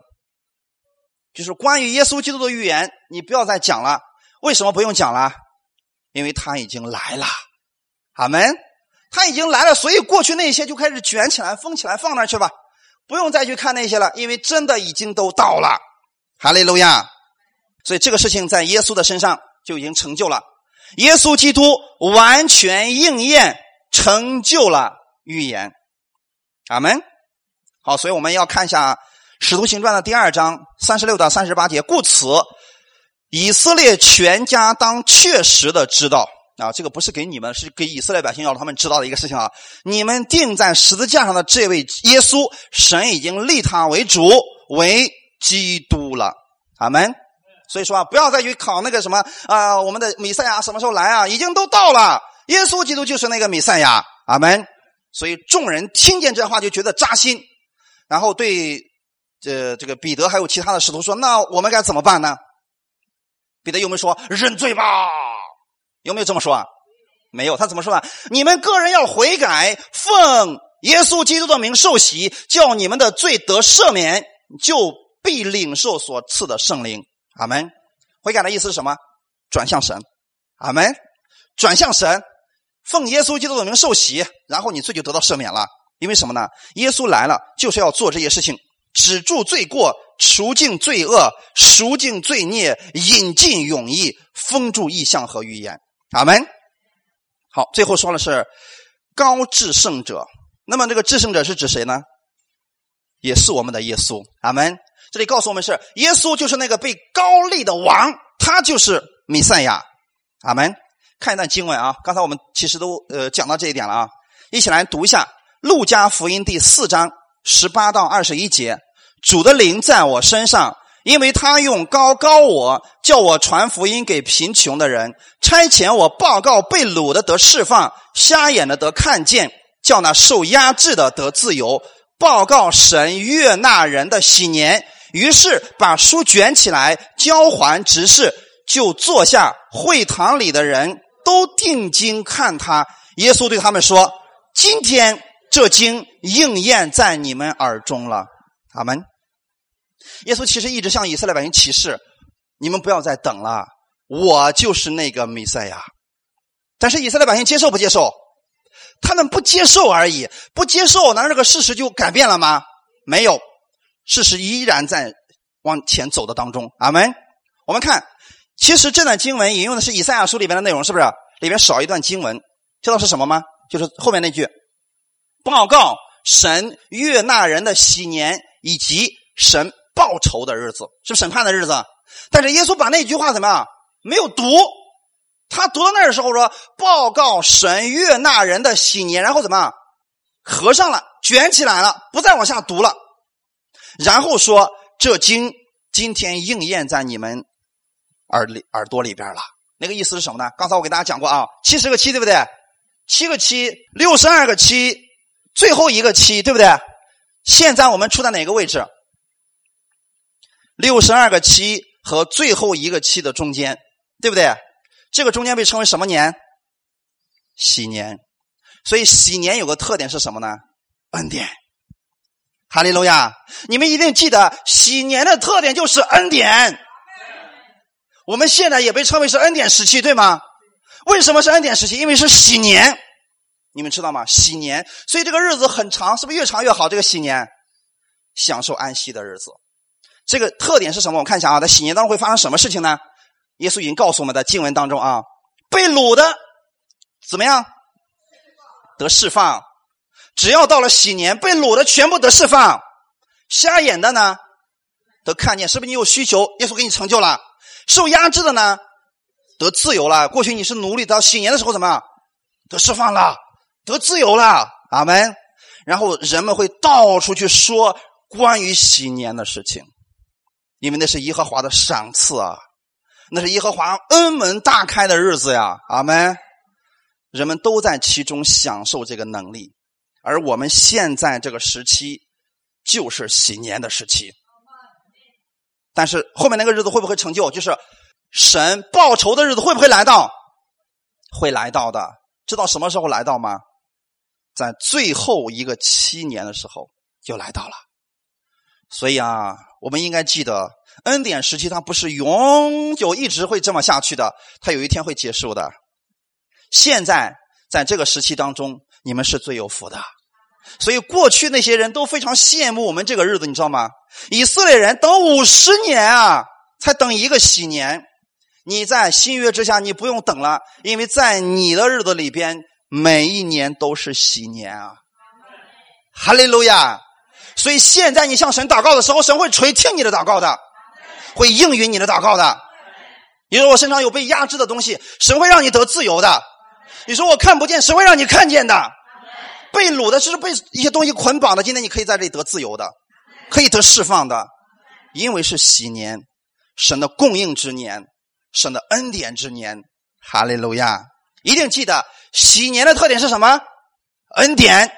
A: 就是关于耶稣基督的预言，你不要再讲了。为什么不用讲了？因为他已经来了，阿门。他已经来了，所以过去那些就开始卷起来、封起来，放那去吧，不用再去看那些了，因为真的已经都到了。哈利路亚！所以这个事情在耶稣的身上就已经成就了。”耶稣基督完全应验，成就了预言，阿门。好，所以我们要看一下《使徒行传》的第二章三十六到三十八节。故此，以色列全家当确实的知道啊，这个不是给你们，是给以色列百姓要他们知道的一个事情啊。你们钉在十字架上的这位耶稣，神已经立他为主，为基督了，阿门。所以说啊，不要再去考那个什么啊，我们的弥赛亚什么时候来啊？已经都到了，耶稣基督就是那个弥赛亚，阿门。所以众人听见这话就觉得扎心，然后对这这个彼得还有其他的使徒说：“那我们该怎么办呢？”彼得有没有说认罪吧？有没有这么说啊？没有，他怎么说啊？你们个人要悔改，奉耶稣基督的名受洗，叫你们的罪得赦免，就必领受所赐的圣灵。阿门，悔改的意思是什么？转向神。阿门，转向神，奉耶稣基督的名受洗，然后你罪就得到赦免了。因为什么呢？耶稣来了就是要做这些事情，止住罪过，除尽罪恶，赎尽罪孽，引进永义，封住异象和预言。阿门。好，最后说的是高至圣者。那么这个至圣者是指谁呢？也是我们的耶稣。阿门。这里告诉我们是耶稣就是那个被高利的王，他就是弥赛亚。阿门。看一段经文啊，刚才我们其实都呃讲到这一点了啊，一起来读一下《路加福音》第四章十八到二十一节。主的灵在我身上，因为他用高高我，叫我传福音给贫穷的人，差遣我报告被掳的得释放，瞎眼的得看见，叫那受压制的得自由，报告神悦纳人的喜年。于是把书卷起来交还执事，就坐下。会堂里的人。都定睛看他，耶稣对他们说：“今天这经应验在你们耳中了。”阿门。耶稣其实一直向以色列百姓启示：“你们不要再等了，我就是那个弥赛亚。”但是以色列百姓接受不接受？他们不接受而已，不接受，难道这个事实就改变了吗？没有，事实依然在往前走的当中。阿门。我们看。其实这段经文引用的是以赛亚书里边的内容，是不是？里边少一段经文，知道是什么吗？就是后面那句：“报告神悦纳人的喜年以及神报仇的日子，是审判的日子。”但是耶稣把那句话怎么样？没有读。他读到那儿的时候说：“报告神悦纳人的喜年。”然后怎么？合上了，卷起来了，不再往下读了。然后说：“这经今天应验在你们。”耳里耳朵里边了，那个意思是什么呢？刚才我给大家讲过啊，七十个七，对不对？七个七，六十二个七，最后一个七，对不对？现在我们处在哪个位置？六十二个七和最后一个七的中间，对不对？这个中间被称为什么年？喜年。所以喜年有个特点是什么呢？恩典。哈利路亚！你们一定记得，喜年的特点就是恩典。我们现在也被称为是恩典时期，对吗？为什么是恩典时期？因为是喜年，你们知道吗？喜年，所以这个日子很长，是不是越长越好？这个喜年，享受安息的日子，这个特点是什么？我看一下啊，在喜年当中会发生什么事情呢？耶稣已经告诉我们在经文当中啊，被掳的怎么样得释放？只要到了喜年，被掳的全部得释放，瞎眼的呢得看见，是不是你有需求？耶稣给你成就了。受压制的呢，得自由了。过去你是奴隶，到喜年的时候怎么得释放了，得自由了？阿门。然后人们会到处去说关于喜年的事情，因为那是耶和华的赏赐啊，那是耶和华恩门大开的日子呀。阿门。人们都在其中享受这个能力，而我们现在这个时期就是喜年的时期。但是后面那个日子会不会成就？就是神报仇的日子会不会来到？会来到的。知道什么时候来到吗？在最后一个七年的时候就来到了。所以啊，我们应该记得，恩典时期它不是永久一直会这么下去的，它有一天会结束的。现在在这个时期当中，你们是最有福的。所以过去那些人都非常羡慕我们这个日子，你知道吗？以色列人等五十年啊，才等一个喜年。你在新约之下，你不用等了，因为在你的日子里边，每一年都是喜年啊！哈利路亚！所以现在你向神祷告的时候，神会垂听你的祷告的，会应允你的祷告的。你说我身上有被压制的东西，神会让你得自由的。你说我看不见，神会让你看见的。被掳的，就是被一些东西捆绑的。今天你可以在这里得自由的，可以得释放的，因为是喜年，神的供应之年，神的恩典之年。哈利路亚！一定记得喜年的特点是什么？恩典。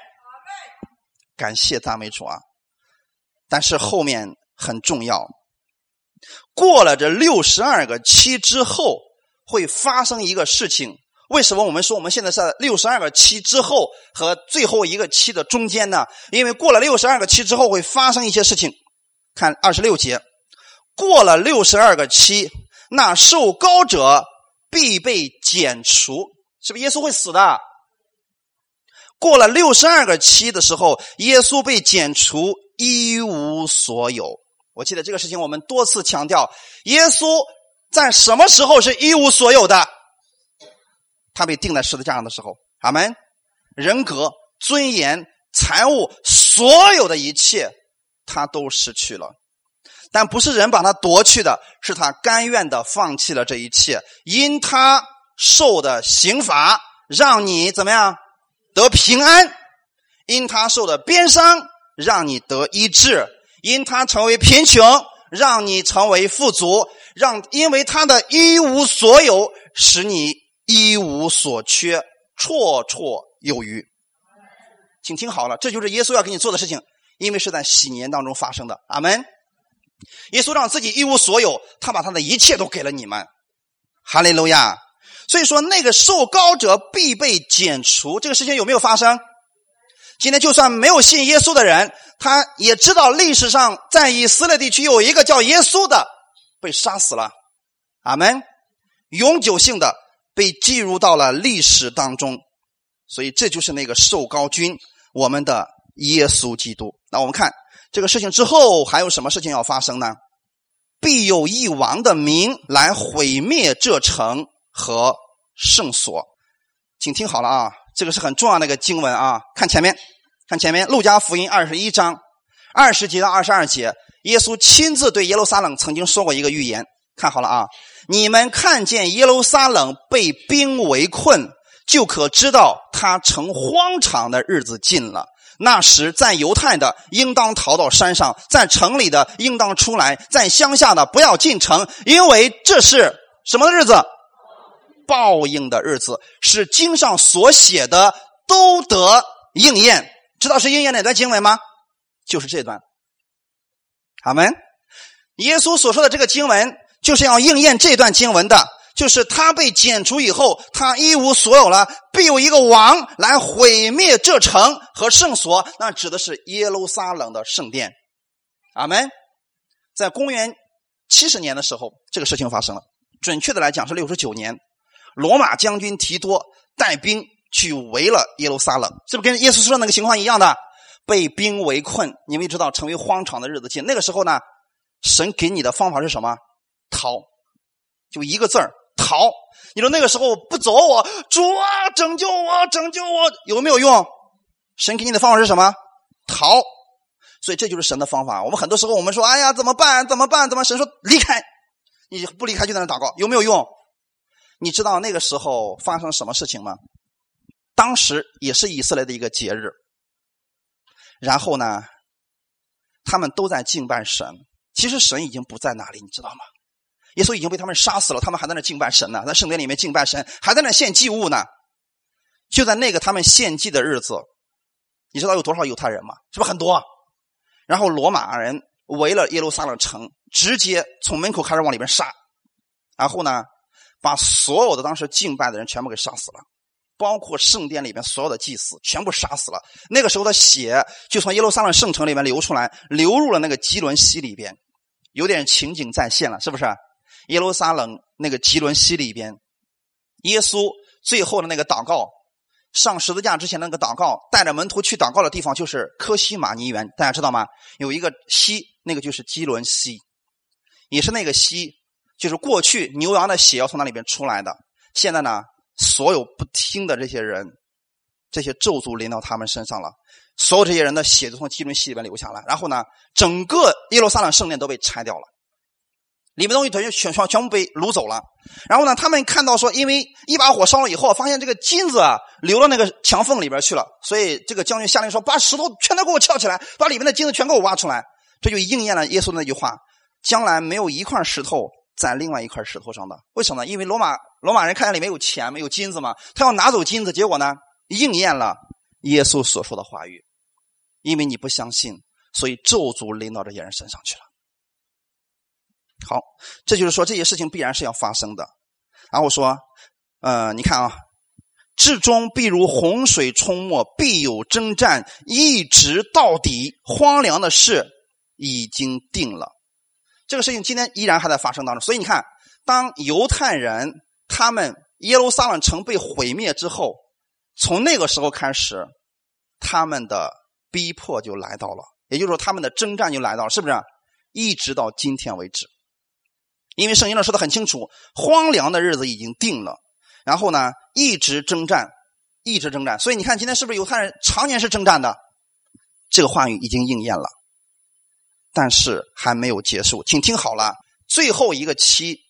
A: 感谢赞美主啊！但是后面很重要，过了这六十二个期之后，会发生一个事情。为什么我们说我们现在在六十二个期之后和最后一个期的中间呢？因为过了六十二个期之后会发生一些事情。看二十六节，过了六十二个期，那受高者必被剪除，是不是耶稣会死的？过了六十二个期的时候，耶稣被剪除，一无所有。我记得这个事情，我们多次强调，耶稣在什么时候是一无所有的？他被钉在十字架上的时候，阿门。人格、尊严、财物，所有的一切他都失去了。但不是人把他夺去的，是他甘愿的放弃了这一切，因他受的刑罚，让你怎么样得平安；因他受的鞭伤，让你得医治；因他成为贫穷，让你成为富足；让因为他的一无所有，使你一无所缺，绰绰有余。请听好了，这就是耶稣要给你做的事情，因为是在喜年当中发生的。阿门。耶稣让自己一无所有，他把他的一切都给了你们，哈利路亚。所以说，那个受高者必被剪除，这个事情有没有发生？今天就算没有信耶稣的人，他也知道历史上在以色列地区有一个叫耶稣的被杀死了，阿门。永久性的被记入到了历史当中，所以这就是那个受高君，我们的耶稣基督。那我们看。这个事情之后还有什么事情要发生呢？必有一王的名来毁灭这城和圣所，请听好了啊！这个是很重要的一个经文啊！看前面，看前面，《路加福音》二十一章二十节到二十二节，耶稣亲自对耶路撒冷曾经说过一个预言。看好了啊！你们看见耶路撒冷被兵围困，就可知道他成荒场的日子近了。那时，在犹太的应当逃到山上，在城里的应当出来，在乡下的不要进城，因为这是什么日子？报应的日子，是经上所写的都得应验。知道是应验哪段经文吗？就是这段。阿门。耶稣所说的这个经文，就是要应验这段经文的。就是他被剪除以后，他一无所有了，必有一个王来毁灭这城和圣所。那指的是耶路撒冷的圣殿。阿门。在公元七十年的时候，这个事情发生了。准确的来讲是六十九年，罗马将军提多带兵去围了耶路撒冷，是不是跟耶稣说的那个情况一样的？被兵围困，你们也知道，成为荒场的日子近。那个时候呢，神给你的方法是什么？逃，就一个字儿。逃！你说那个时候不走，我主啊，拯救我，拯救我，有没有用？神给你的方法是什么？逃！所以这就是神的方法。我们很多时候我们说，哎呀，怎么办？怎么办？怎么？神说离开，你不离开就在那祷告，有没有用？你知道那个时候发生什么事情吗？当时也是以色列的一个节日，然后呢，他们都在敬拜神。其实神已经不在那里，你知道吗？耶稣已经被他们杀死了，他们还在那敬拜神呢，在圣殿里面敬拜神，还在那献祭物呢。就在那个他们献祭的日子，你知道有多少犹太人吗？是不是很多？然后罗马人围了耶路撒冷城，直接从门口开始往里边杀，然后呢，把所有的当时敬拜的人全部给杀死了，包括圣殿里边所有的祭司全部杀死了。那个时候的血就从耶路撒冷圣城里面流出来，流入了那个基伦溪里边，有点情景再现了，是不是？耶路撒冷那个基伦溪里边，耶稣最后的那个祷告，上十字架之前那个祷告，带着门徒去祷告的地方就是科西玛尼园，大家知道吗？有一个溪，那个就是基伦溪，也是那个溪，就是过去牛羊的血要从那里边出来的。现在呢，所有不听的这些人，这些咒诅临到他们身上了，所有这些人的血都从基伦溪里边流下来，然后呢，整个耶路撒冷圣殿都被拆掉了。里面东西全全全部被掳走了，然后呢，他们看到说，因为一把火烧了以后，发现这个金子啊流到那个墙缝里边去了，所以这个将军下令说，把石头全都给我撬起来，把里面的金子全给我挖出来。这就应验了耶稣那句话：将来没有一块石头在另外一块石头上的。为什么？因为罗马罗马人看见里面有钱，没有金子嘛，他要拿走金子，结果呢，应验了耶稣所说的话语。因为你不相信，所以咒诅临到这些人身上去了。好，这就是说这些事情必然是要发生的。然后说，呃，你看啊，至终必如洪水冲没，必有征战，一直到底。荒凉的事已经定了，这个事情今天依然还在发生当中。所以你看，当犹太人他们耶路撒冷城被毁灭之后，从那个时候开始，他们的逼迫就来到了，也就是说，他们的征战就来到了，是不是？一直到今天为止。因为圣经上说的很清楚，荒凉的日子已经定了，然后呢，一直征战，一直征战。所以你看，今天是不是犹太人常年是征战的？这个话语已经应验了。但是还没有结束。请听好了，最后一个期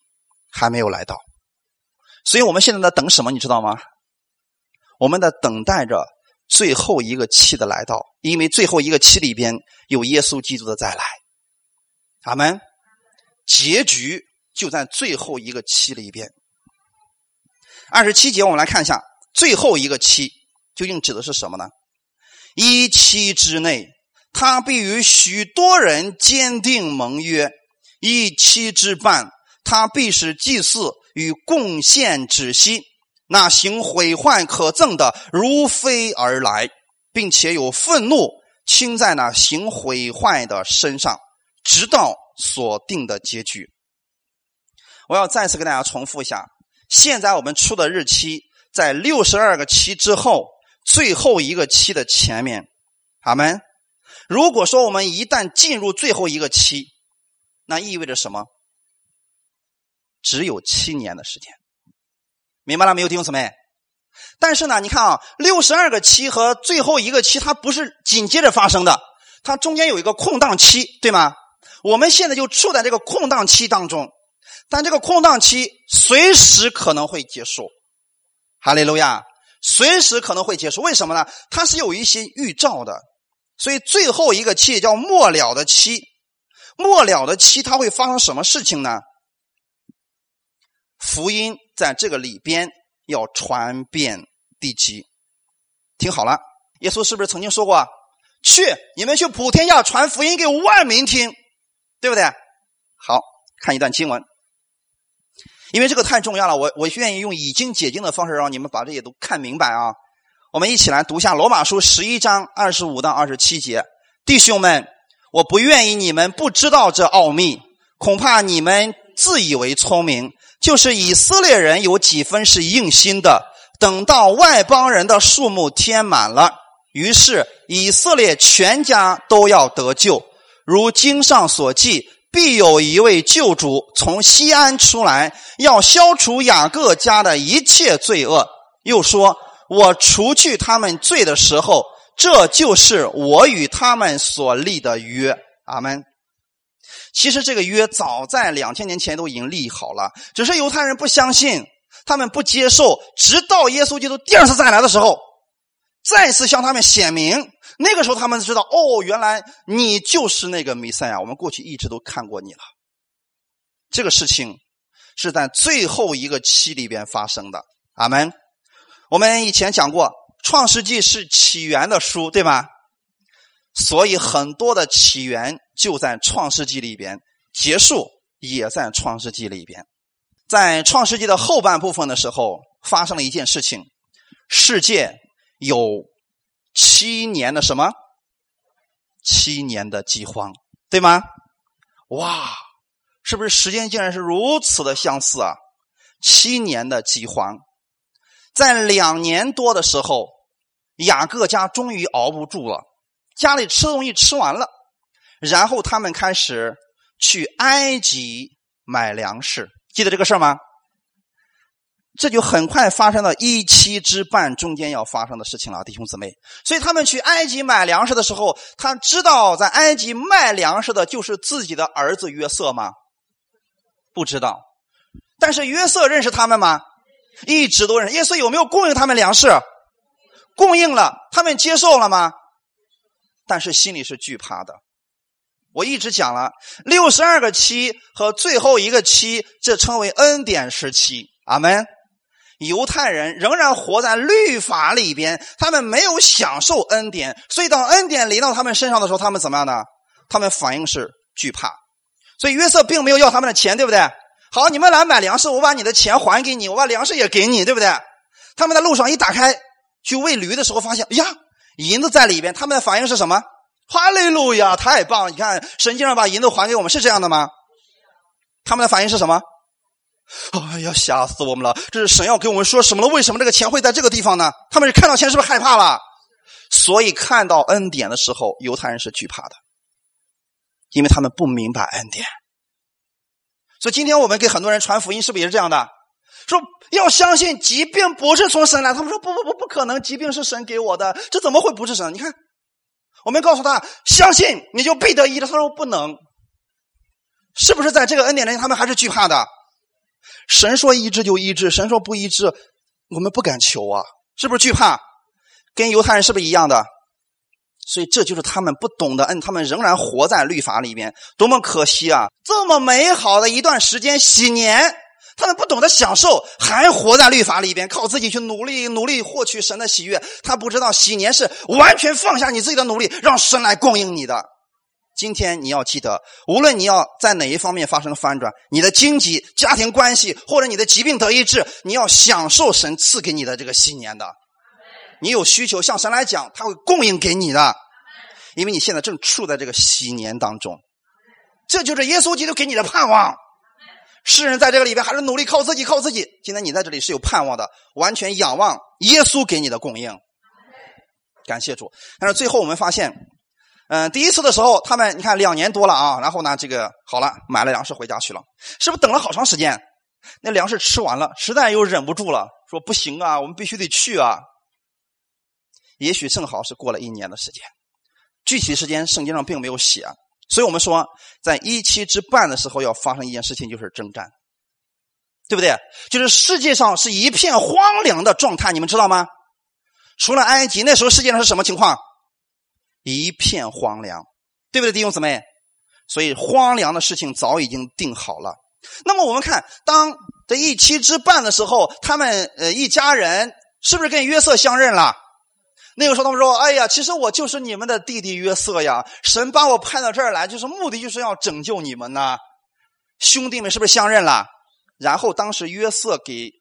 A: 还没有来到，所以我们现在在等什么？你知道吗？我们在等待着最后一个期的来到，因为最后一个期里边有耶稣基督的再来。阿门。结局就在最后一个期里边。二十七节，我们来看一下最后一个期究竟指的是什么呢？一期之内，他必与许多人坚定盟约；一期之半，他必使祭祀与贡献止息。那行毁坏可憎的如飞而来，并且有愤怒倾在那行毁坏的身上，直到所定的结局。我要再次跟大家重复一下。现在我们出的日期在六十二个期之后，最后一个期的前面，阿门。如果说我们一旦进入最后一个期，那意味着什么？只有七年的时间，明白了没有，弟兄姊妹？但是呢，你看啊，六十二个期和最后一个期，它不是紧接着发生的，它中间有一个空档期，对吗？我们现在就处在这个空档期当中。但这个空档期随时可能会结束，哈利路亚，随时可能会结束。为什么呢？它是有一些预兆的，所以最后一个期叫末了的期。末了的期，它会发生什么事情呢？福音在这个里边要传遍地极。听好了，耶稣是不是曾经说过：“去，你们去普天下传福音给万民听，对不对？”好看一段经文。因为这个太重要了，我我愿意用已经解经的方式让你们把这些都看明白啊！我们一起来读一下罗马书十一章二十五到二十七节，弟兄们，我不愿意你们不知道这奥秘，恐怕你们自以为聪明，就是以色列人有几分是硬心的。等到外邦人的数目填满了，于是以色列全家都要得救，如经上所记。必有一位救主从西安出来，要消除雅各家的一切罪恶。又说：“我除去他们罪的时候，这就是我与他们所立的约。”阿门。其实这个约早在两千年前都已经立好了，只是犹太人不相信，他们不接受，直到耶稣基督第二次再来的时候，再次向他们显明。那个时候，他们知道哦，原来你就是那个弥赛亚。我们过去一直都看过你了。这个事情是在最后一个期里边发生的。阿门。我们以前讲过，《创世纪》是起源的书，对吗？所以很多的起源就在《创世纪》里边，结束也在《创世纪》里边。在《创世纪》的后半部分的时候，发生了一件事情：世界有。七年的什么？七年的饥荒，对吗？哇，是不是时间竟然是如此的相似啊？七年的饥荒，在两年多的时候，雅各家终于熬不住了，家里吃东西吃完了，然后他们开始去埃及买粮食，记得这个事儿吗？这就很快发生了一期之半中间要发生的事情了，弟兄姊妹。所以他们去埃及买粮食的时候，他知道在埃及卖粮食的就是自己的儿子约瑟吗？不知道。但是约瑟认识他们吗？一直都认。耶稣有没有供应他们粮食？供应了。他们接受了吗？但是心里是惧怕的。我一直讲了六十二个期和最后一个期，这称为恩典时期。阿门。犹太人仍然活在律法里边，他们没有享受恩典，所以当恩典临到他们身上的时候，他们怎么样呢？他们反应是惧怕。所以约瑟并没有要他们的钱，对不对？好，你们来买粮食，我把你的钱还给你，我把粮食也给你，对不对？他们在路上一打开去喂驴的时候，发现呀，银子在里边，他们的反应是什么？哈利路亚，太棒！你看，神经上把银子还给我们，是这样的吗？他们的反应是什么？哎呀，吓死我们了！这是神要给我们说什么了？为什么这个钱会在这个地方呢？他们是看到钱是不是害怕了？所以看到恩典的时候，犹太人是惧怕的，因为他们不明白恩典。所以今天我们给很多人传福音，是不是也是这样的？说要相信疾病不是从神来，他们说不不不不可能，疾病是神给我的，这怎么会不是神？你看，我们告诉他相信你就必得医治，他说不能。是不是在这个恩典里，他们还是惧怕的？神说医治就医治，神说不医治，我们不敢求啊，是不是惧怕？跟犹太人是不是一样的？所以这就是他们不懂得恩，他们仍然活在律法里面，多么可惜啊！这么美好的一段时间，喜年，他们不懂得享受，还活在律法里边，靠自己去努力，努力获取神的喜悦。他不知道喜年是完全放下你自己的努力，让神来供应你的。今天你要记得，无论你要在哪一方面发生翻转，你的经济、家庭关系或者你的疾病得医治，你要享受神赐给你的这个新年的。你有需求向神来讲，他会供应给你的，因为你现在正处在这个喜年当中。这就是耶稣基督给你的盼望。世人在这个里边还是努力靠自己，靠自己。今天你在这里是有盼望的，完全仰望耶稣给你的供应。感谢主。但是最后我们发现。嗯，第一次的时候，他们你看两年多了啊，然后呢，这个好了，买了粮食回家去了，是不是等了好长时间？那粮食吃完了，实在又忍不住了，说不行啊，我们必须得去啊。也许正好是过了一年的时间，具体时间圣经上并没有写，所以我们说，在一期之半的时候要发生一件事情，就是征战，对不对？就是世界上是一片荒凉的状态，你们知道吗？除了埃及，那时候世界上是什么情况？一片荒凉，对不对，弟兄姊妹？所以荒凉的事情早已经定好了。那么我们看，当这一期之半的时候，他们呃一家人是不是跟约瑟相认了？那个时候他们说：“哎呀，其实我就是你们的弟弟约瑟呀！神把我派到这儿来，就是目的就是要拯救你们呐。”兄弟们是不是相认了？然后当时约瑟给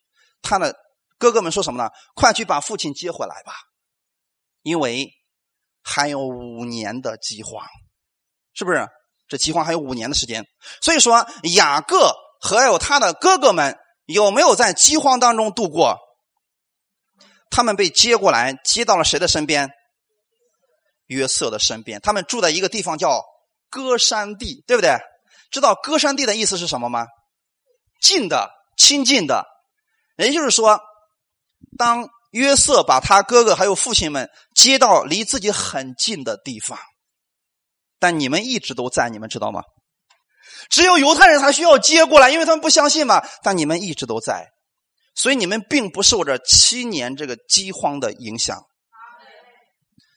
A: 他的哥哥们说什么呢？快去把父亲接回来吧，因为。还有五年的饥荒，是不是？这饥荒还有五年的时间。所以说，雅各和有他的哥哥们有没有在饥荒当中度过？他们被接过来，接到了谁的身边？约瑟的身边。他们住在一个地方叫歌山地，对不对？知道歌山地的意思是什么吗？近的，亲近的。也就是说，当。约瑟把他哥哥还有父亲们接到离自己很近的地方，但你们一直都在，你们知道吗？只有犹太人才需要接过来，因为他们不相信嘛。但你们一直都在，所以你们并不受这七年这个饥荒的影响。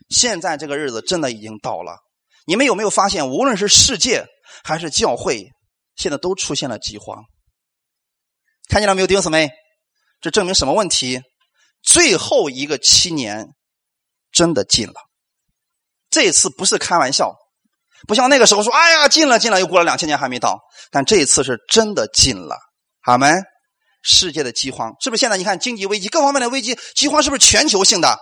A: 现在这个日子真的已经到了，你们有没有发现，无论是世界还是教会，现在都出现了饥荒？看见了没有，弟兄姊妹？这证明什么问题？最后一个七年真的近了，这次不是开玩笑，不像那个时候说：“哎呀，近了，近了，又过了两千年还没到。”但这一次是真的近了，好没？世界的饥荒是不是现在？你看经济危机，各方面的危机，饥荒是不是全球性的？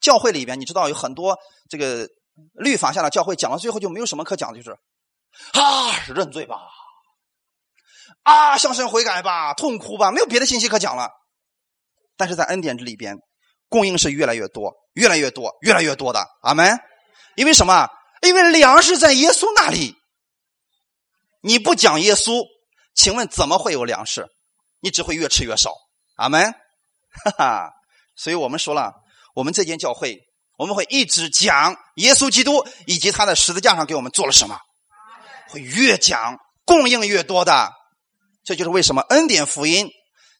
A: 教会里边你知道有很多这个律法下的教会讲到最后就没有什么可讲的，就是啊，认罪吧，啊，向神悔改吧，痛哭吧，没有别的信息可讲了。但是在恩典这里边，供应是越来越多，越来越多，越来越多的。阿门。因为什么？因为粮食在耶稣那里。你不讲耶稣，请问怎么会有粮食？你只会越吃越少。阿门。哈哈。所以我们说了，我们这间教会，我们会一直讲耶稣基督以及他的十字架上给我们做了什么，会越讲供应越多的。这就是为什么恩典福音。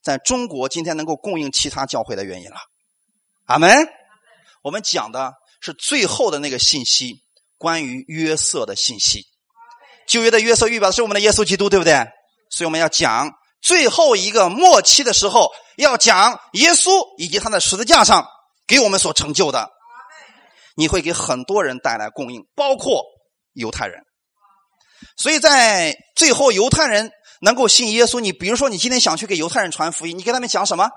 A: 在中国，今天能够供应其他教会的原因了。阿门。我们讲的是最后的那个信息，关于约瑟的信息。旧约的约瑟预表的是我们的耶稣基督，对不对？所以我们要讲最后一个末期的时候，要讲耶稣以及他的十字架上给我们所成就的。你会给很多人带来供应，包括犹太人。所以在最后，犹太人。能够信耶稣，你比如说，你今天想去给犹太人传福音，你给他们讲什么？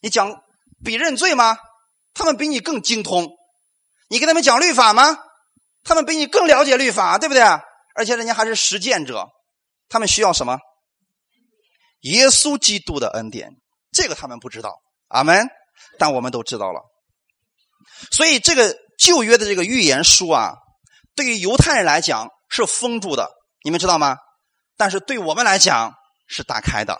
A: 你讲比认罪吗？他们比你更精通。你给他们讲律法吗？他们比你更了解律法，对不对？而且人家还是实践者，他们需要什么？耶稣基督的恩典，这个他们不知道。阿门。但我们都知道了。所以这个旧约的这个预言书啊，对于犹太人来讲是封住的，你们知道吗？但是对我们来讲是打开的，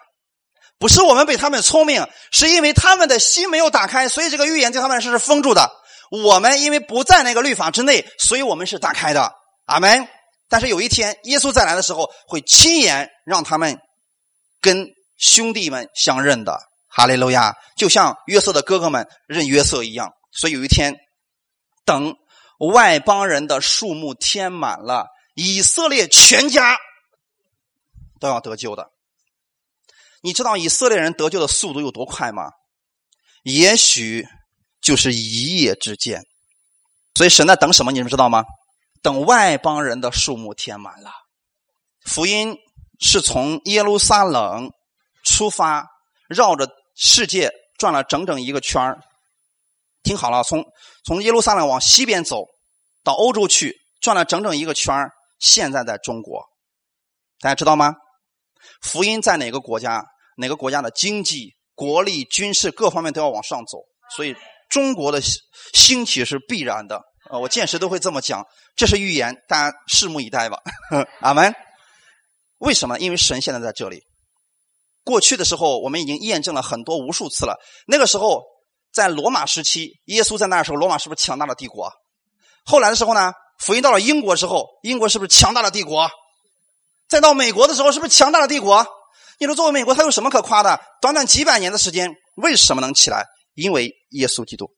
A: 不是我们比他们聪明，是因为他们的心没有打开，所以这个预言对他们来说是封住的。我们因为不在那个律法之内，所以我们是打开的。阿门。但是有一天耶稣再来的时候，会亲眼让他们跟兄弟们相认的。哈利路亚！就像约瑟的哥哥们认约瑟一样。所以有一天，等外邦人的数目填满了，以色列全家都要得救的。你知道以色列人得救的速度有多快吗？也许就是一夜之间。所以神在等什么？你们知道吗？等外邦人的数目填满了。福音是从耶路撒冷出发，绕着。世界转了整整一个圈，听好了，从从耶路撒冷往西边走，到欧洲去，转了整整一个圈。现在在中国，大家知道吗？福音在哪个国家？哪个国家的经济、国力、军事各方面都要往上走，所以中国的兴起是必然的。呃，我见识都会这么讲，这是预言，大家拭目以待吧。阿门。为什么？因为神现在在这里。过去的时候，我们已经验证了很多无数次了。那个时候，在罗马时期，耶稣在那时候，罗马是不是强大的帝国？后来的时候呢，福音到了英国之后，英国是不是强大的帝国？再到美国的时候，是不是强大的帝国？你说作为美国，它有什么可夸的？短短几百年的时间，为什么能起来？因为耶稣基督。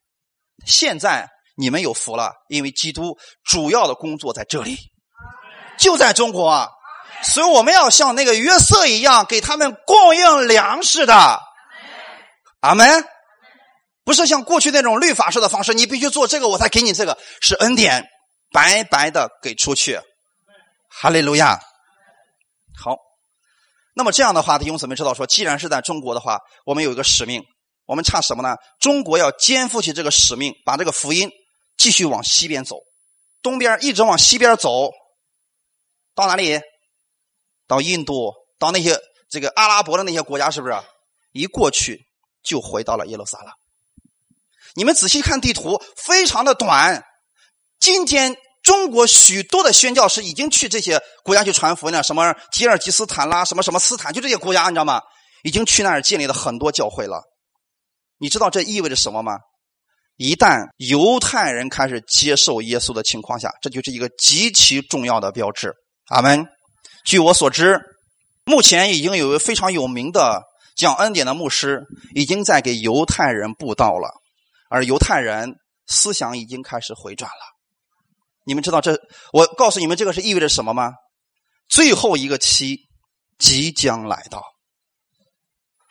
A: 现在你们有福了，因为基督主要的工作在这里，就在中国啊。所以我们要像那个约瑟一样，给他们供应粮食的。阿门。不是像过去那种律法式的方式，你必须做这个，我才给你这个，是恩典，白白的给出去。哈利路亚。好，那么这样的话，弟兄姊妹知道说，既然是在中国的话，我们有一个使命，我们差什么呢？中国要肩负起这个使命，把这个福音继续往西边走，东边一直往西边走，到哪里？到印度，到那些这个阿拉伯的那些国家，是不是一过去就回到了耶路撒冷？你们仔细看地图，非常的短。今天中国许多的宣教士已经去这些国家去传福音了，什么吉尔吉斯坦啦，什么什么斯坦，就这些国家，你知道吗？已经去那儿建立了很多教会了。你知道这意味着什么吗？一旦犹太人开始接受耶稣的情况下，这就是一个极其重要的标志。阿门。据我所知，目前已经有一位非常有名的讲恩典的牧师，已经在给犹太人布道了，而犹太人思想已经开始回转了。你们知道这？我告诉你们，这个是意味着什么吗？最后一个期即将来到，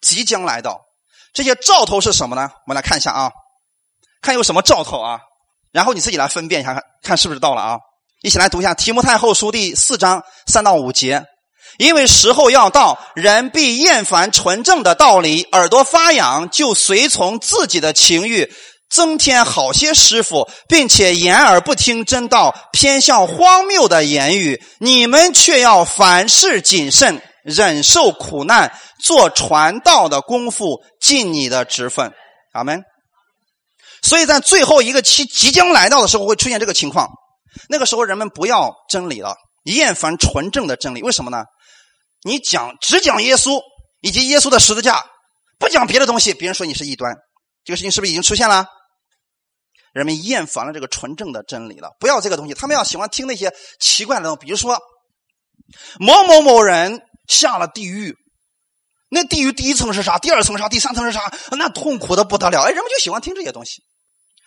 A: 即将来到。这些兆头是什么呢？我们来看一下啊，看有什么兆头啊，然后你自己来分辨一下，看看是不是到了啊。一起来读一下《提摩太后书》第四章三到五节，因为时候要到，人必厌烦纯正的道理，耳朵发痒，就随从自己的情欲，增添好些师傅，并且言而不听真道，偏向荒谬的言语。你们却要凡事谨慎，忍受苦难，做传道的功夫，尽你的职分。阿门。所以在最后一个期即将来到的时候，会出现这个情况。那个时候，人们不要真理了，厌烦纯正的真理。为什么呢？你讲只讲耶稣以及耶稣的十字架，不讲别的东西，别人说你是异端。这个事情是不是已经出现了？人们厌烦了这个纯正的真理了，不要这个东西。他们要喜欢听那些奇怪的东西，比如说某某某人下了地狱，那地狱第一层是啥？第二层是啥？第三层是啥？那痛苦的不得了。哎，人们就喜欢听这些东西。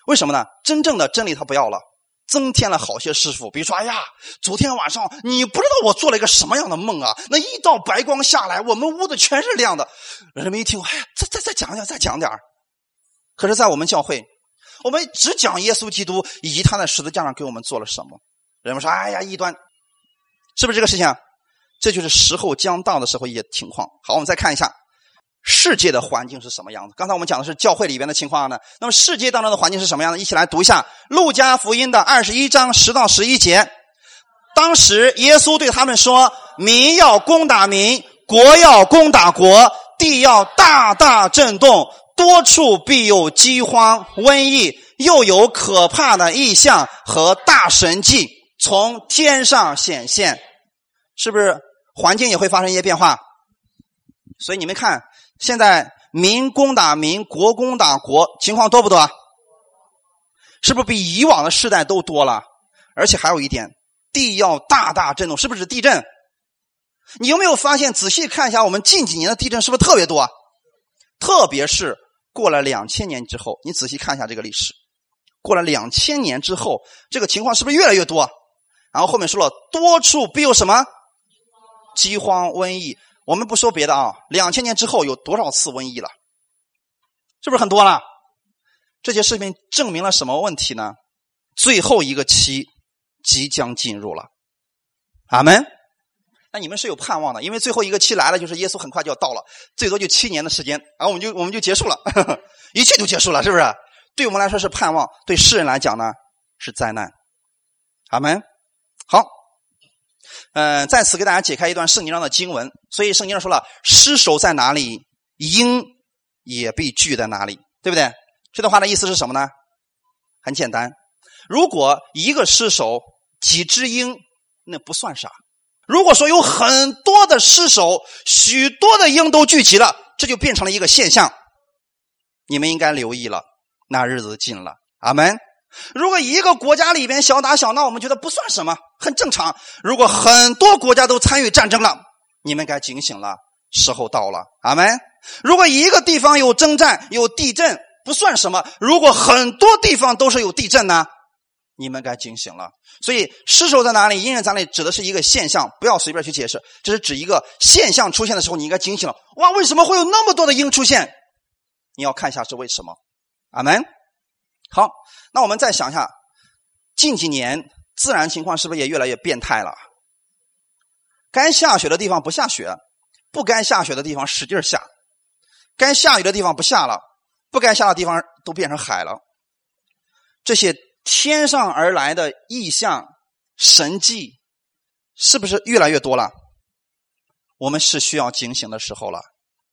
A: 为什么呢？真正的真理他不要了。增添了好些师傅，比如说，哎呀，昨天晚上你不知道我做了一个什么样的梦啊？那一道白光下来，我们屋子全是亮的。人们一听，哎呀，再再再讲讲，再讲点可是，在我们教会，我们只讲耶稣基督以及他在十字架上给我们做了什么。人们说，哎呀，异端，是不是这个事情？这就是时候将到的时候一些情况。好，我们再看一下。世界的环境是什么样子？刚才我们讲的是教会里边的情况呢。那么世界当中的环境是什么样的？一起来读一下《路加福音》的二十一章十到十一节。当时耶稣对他们说：“民要攻打民，国要攻打国，地要大大震动，多处必有饥荒、瘟疫，又有可怕的异象和大神迹从天上显现。”是不是环境也会发生一些变化？所以你们看。现在民攻打民，国攻打国，情况多不多？啊是不是比以往的世代都多了？而且还有一点，地要大大震动，是不是地震？你有没有发现？仔细看一下，我们近几年的地震是不是特别多？啊特别是过了两千年之后，你仔细看一下这个历史，过了两千年之后，这个情况是不是越来越多？然后后面说了，多处必有什么饥荒、瘟疫。我们不说别的啊，两千年之后有多少次瘟疫了？是不是很多了？这些视频证明了什么问题呢？最后一个期即将进入了，阿门。那你们是有盼望的，因为最后一个期来了，就是耶稣很快就要到了，最多就七年的时间，然后我们就我们就结束了，一切就结束了，是不是？对我们来说是盼望，对世人来讲呢是灾难，阿门。好，嗯，在此给大家解开一段圣经上的经文。所以圣经上说了，尸首在哪里，鹰也被聚在哪里，对不对？这段话的意思是什么呢？很简单，如果一个尸首几只鹰，那不算啥。如果说有很多的尸首，许多的鹰都聚集了，这就变成了一个现象。你们应该留意了，那日子近了。阿门。如果一个国家里边小打小闹，我们觉得不算什么，很正常。如果很多国家都参与战争了，你们该警醒了，时候到了。阿门。如果一个地方有征战、有地震，不算什么；如果很多地方都是有地震呢？你们该警醒了，所以尸首在哪里？因为在哪里指的是一个现象，不要随便去解释。这是指一个现象出现的时候，你应该警醒了。哇，为什么会有那么多的鹰出现？你要看一下是为什么。阿门。好，那我们再想一下，近几年自然情况是不是也越来越变态了？该下雪的地方不下雪，不该下雪的地方使劲下，该下雨的地方不下了，不该下的地方都变成海了。这些。天上而来的异象、神迹，是不是越来越多了？我们是需要警醒的时候了。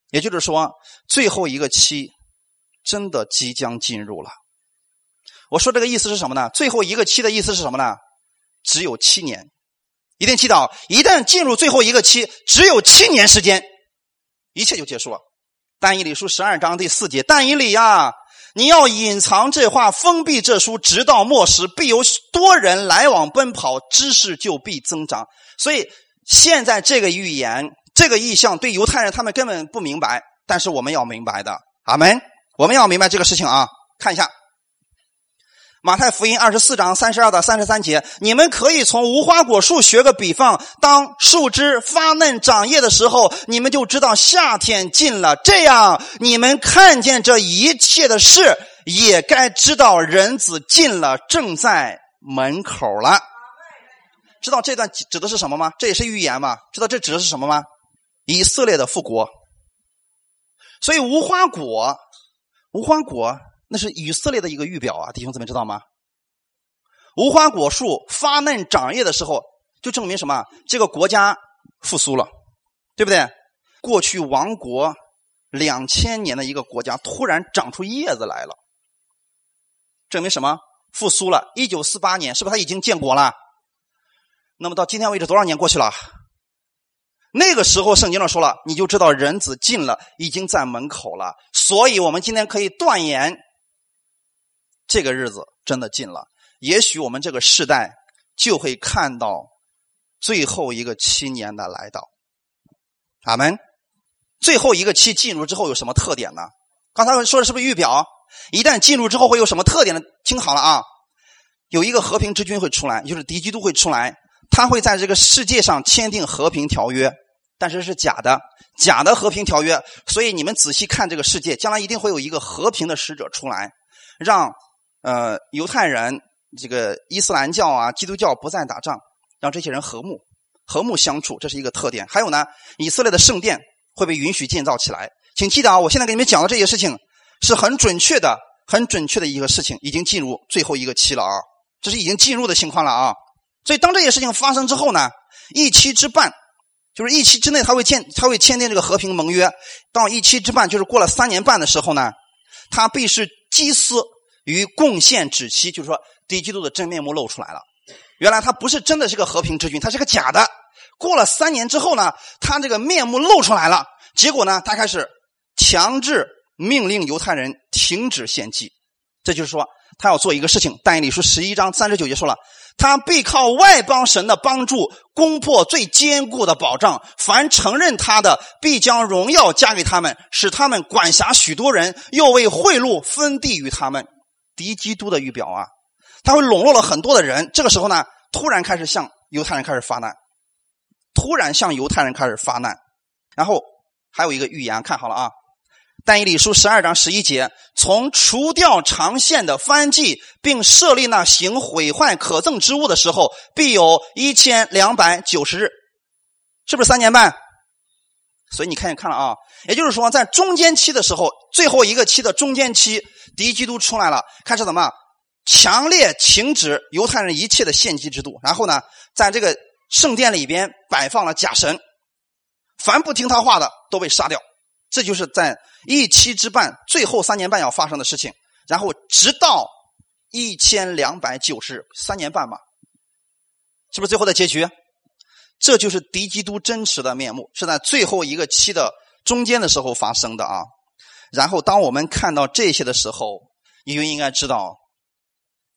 A: 也就是说，最后一个期真的即将进入了。我说这个意思是什么呢？最后一个期的意思是什么呢？只有七年。一定记得，一旦进入最后一个期，只有七年时间，一切就结束了。但以理书十二章第四节，但以理呀。你要隐藏这话，封闭这书，直到末时，必有多人来往奔跑，知识就必增长。所以现在这个预言、这个意象，对犹太人他们根本不明白，但是我们要明白的，阿门。我们要明白这个事情啊，看一下。马太福音二十四章三十二到三十三节，你们可以从无花果树学个比方：当树枝发嫩长叶的时候，你们就知道夏天近了。这样，你们看见这一切的事，也该知道人子近了，正在门口了。知道这段指的是什么吗？这也是预言吗？知道这指的是什么吗？以色列的复国。所以无花果，无花果。那是以色列的一个预表啊，弟兄姊妹知道吗？无花果树发嫩长叶的时候，就证明什么？这个国家复苏了，对不对？过去亡国两千年的一个国家，突然长出叶子来了，证明什么？复苏了。一九四八年，是不是他已经建国了？那么到今天为止，多少年过去了？那个时候，圣经上说了，你就知道人子近了，已经在门口了。所以我们今天可以断言。这个日子真的近了，也许我们这个世代就会看到最后一个七年的来到。阿门。最后一个七进入之后有什么特点呢？刚才说的是不是预表？一旦进入之后会有什么特点呢？听好了啊，有一个和平之君会出来，就是敌基督会出来，他会在这个世界上签订和平条约，但是是假的，假的和平条约。所以你们仔细看这个世界，将来一定会有一个和平的使者出来，让。呃，犹太人、这个伊斯兰教啊、基督教不再打仗，让这些人和睦、和睦相处，这是一个特点。还有呢，以色列的圣殿会被允许建造起来。请记得啊，我现在给你们讲的这些事情是很准确的、很准确的一个事情，已经进入最后一个期了啊，这是已经进入的情况了啊。所以，当这些事情发生之后呢，一期之半，就是一期之内，他会签，他会签订这个和平盟约。到一期之半，就是过了三年半的时候呢，他必是祭司。与贡献止期，就是说，敌基督的真面目露出来了。原来他不是真的是个和平之君，他是个假的。过了三年之后呢，他这个面目露出来了。结果呢，他开始强制命令犹太人停止献祭。这就是说，他要做一个事情。但以理书十一章三十九节说了，他必靠外邦神的帮助，攻破最坚固的保障。凡承认他的，必将荣耀加给他们，使他们管辖许多人，又为贿赂分地于他们。敌基督的预表啊，他会笼络了很多的人。这个时候呢，突然开始向犹太人开始发难，突然向犹太人开始发难。然后还有一个预言，看好了啊。但以理书十二章十一节，从除掉长线的翻祭，并设立那行毁坏可憎之物的时候，必有一千两百九十日，是不是三年半？所以你看，看了啊，也就是说，在中间期的时候，最后一个期的中间期，敌基督出来了，开始怎么强烈停止犹太人一切的献祭制度，然后呢，在这个圣殿里边摆放了假神，凡不听他话的都被杀掉。这就是在一期之半，最后三年半要发生的事情。然后直到一千两百九十三年半吧，是不是最后的结局？这就是敌基督真实的面目，是在最后一个期的中间的时候发生的啊。然后当我们看到这些的时候，你就应该知道，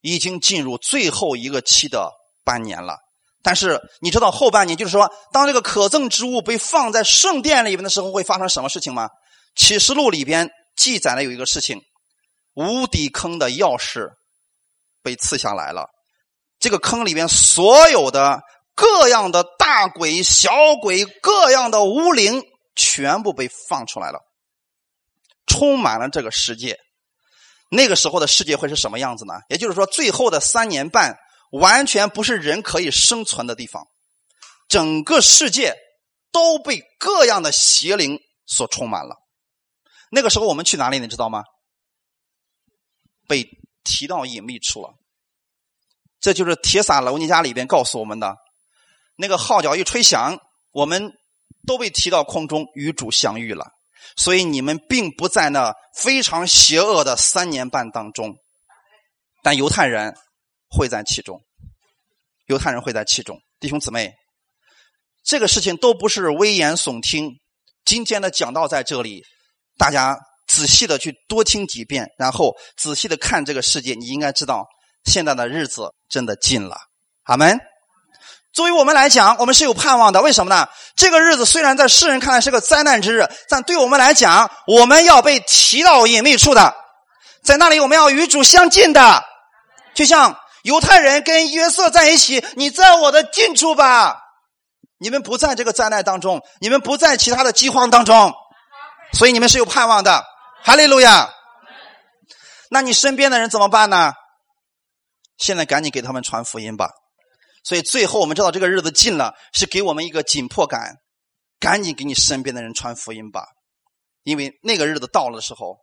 A: 已经进入最后一个期的半年了。但是你知道后半年，就是说，当这个可憎之物被放在圣殿里边的时候，会发生什么事情吗？启示录里边记载了有一个事情：无底坑的钥匙被刺下来了。这个坑里边所有的各样的大鬼、小鬼、各样的巫灵，全部被放出来了，充满了这个世界。那个时候的世界会是什么样子呢？也就是说，最后的三年半。完全不是人可以生存的地方，整个世界都被各样的邪灵所充满了。那个时候我们去哪里，你知道吗？被提到隐秘处了。这就是《铁撒楼尼迦》里边告诉我们的：那个号角一吹响，我们都被提到空中与主相遇了。所以你们并不在那非常邪恶的三年半当中，但犹太人。会在其中，犹太人会在其中。弟兄姊妹，这个事情都不是危言耸听。今天的讲道在这里，大家仔细的去多听几遍，然后仔细的看这个世界，你应该知道，现在的日子真的近了。阿门。作为我们来讲，我们是有盼望的。为什么呢？这个日子虽然在世人看来是个灾难之日，但对我们来讲，我们要被提到隐秘处的，在那里我们要与主相近的，就像。犹太人跟约瑟在一起，你在我的近处吧。你们不在这个灾难当中，你们不在其他的饥荒当中，所以你们是有盼望的。哈利路亚。那你身边的人怎么办呢？现在赶紧给他们传福音吧。所以最后我们知道这个日子近了，是给我们一个紧迫感，赶紧给你身边的人传福音吧。因为那个日子到了的时候，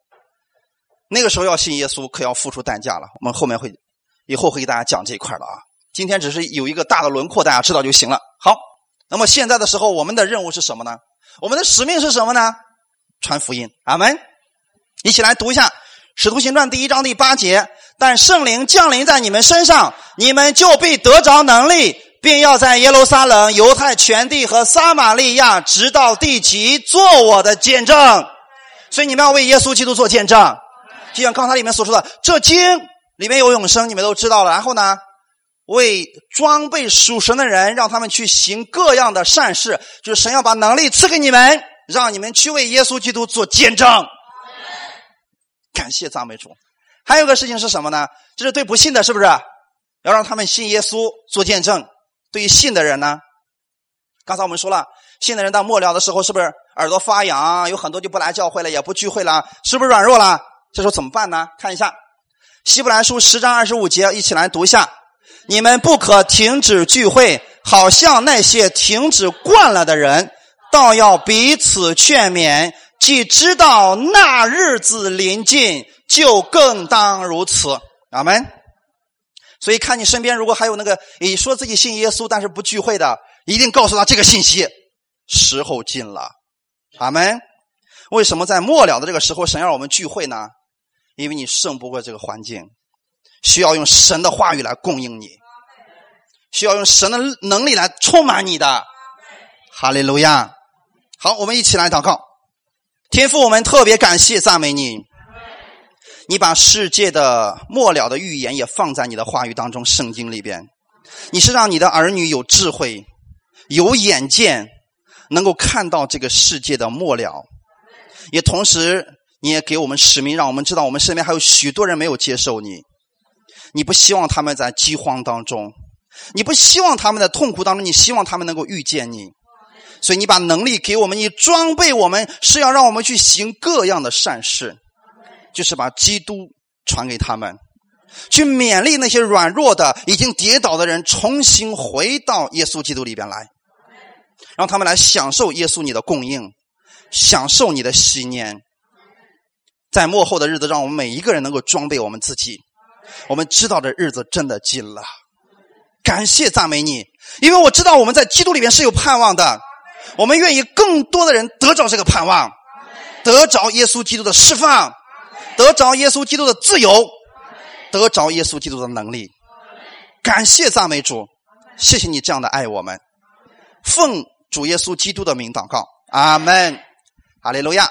A: 那个时候要信耶稣，可要付出代价了。我们后面会。以后会给大家讲这一块的啊，今天只是有一个大的轮廓，大家知道就行了。好，那么现在的时候，我们的任务是什么呢？我们的使命是什么呢？传福音。阿门。一起来读一下《使徒行传》第一章第八节：但圣灵降临在你们身上，你们就必得着能力，并要在耶路撒冷、犹太全地和撒玛利亚，直到地极，做我的见证。所以你们要为耶稣基督做见证，就像刚才里面所说的，这经。里面有永生，你们都知道了。然后呢，为装备属神的人，让他们去行各样的善事，就是神要把能力赐给你们，让你们去为耶稣基督做见证。感谢赞美主。还有个事情是什么呢？就是对不信的，是不是要让他们信耶稣做见证？对于信的人呢，刚才我们说了，信的人到末了的时候，是不是耳朵发痒，有很多就不来教会了，也不聚会了，是不是软弱了？这时候怎么办呢？看一下。希伯来书十章二十五节，一起来读一下：你们不可停止聚会，好像那些停止惯了的人，倒要彼此劝勉。既知道那日子临近，就更当如此。阿门。所以，看你身边如果还有那个你说自己信耶稣但是不聚会的，一定告诉他这个信息：时候近了。阿门。为什么在末了的这个时候，神让我们聚会呢？因为你胜不过这个环境，需要用神的话语来供应你，需要用神的能力来充满你的。哈利路亚！好，我们一起来祷告。天父，我们特别感谢赞美你，你把世界的末了的预言也放在你的话语当中，圣经里边，你是让你的儿女有智慧、有眼见，能够看到这个世界的末了，也同时你也给我们使命，让我们知道我们身边还有许多人没有接受你，你不希望他们在饥荒当中，你不希望他们在痛苦当中，你希望他们能够遇见你。所以你把能力给我们，你装备我们，是要让我们去行各样的善事，就是把基督传给他们，去勉励那些软弱的、已经跌倒的人，重新回到耶稣基督里边来，让他们来享受耶稣你的供应，享受你的喜年。在末后的日子，让我们每一个人能够装备我们自己。我们知道这日子真的近了，感谢赞美你，因为我知道我们在基督里面是有盼望的。我们愿意更多的人得着这个盼望，得着耶稣基督的释放，得着耶稣基督的自由，得着耶稣基督的能力。感谢赞美主，谢谢你这样的爱我们。奉主耶稣基督的名祷告，阿门，哈利路亚。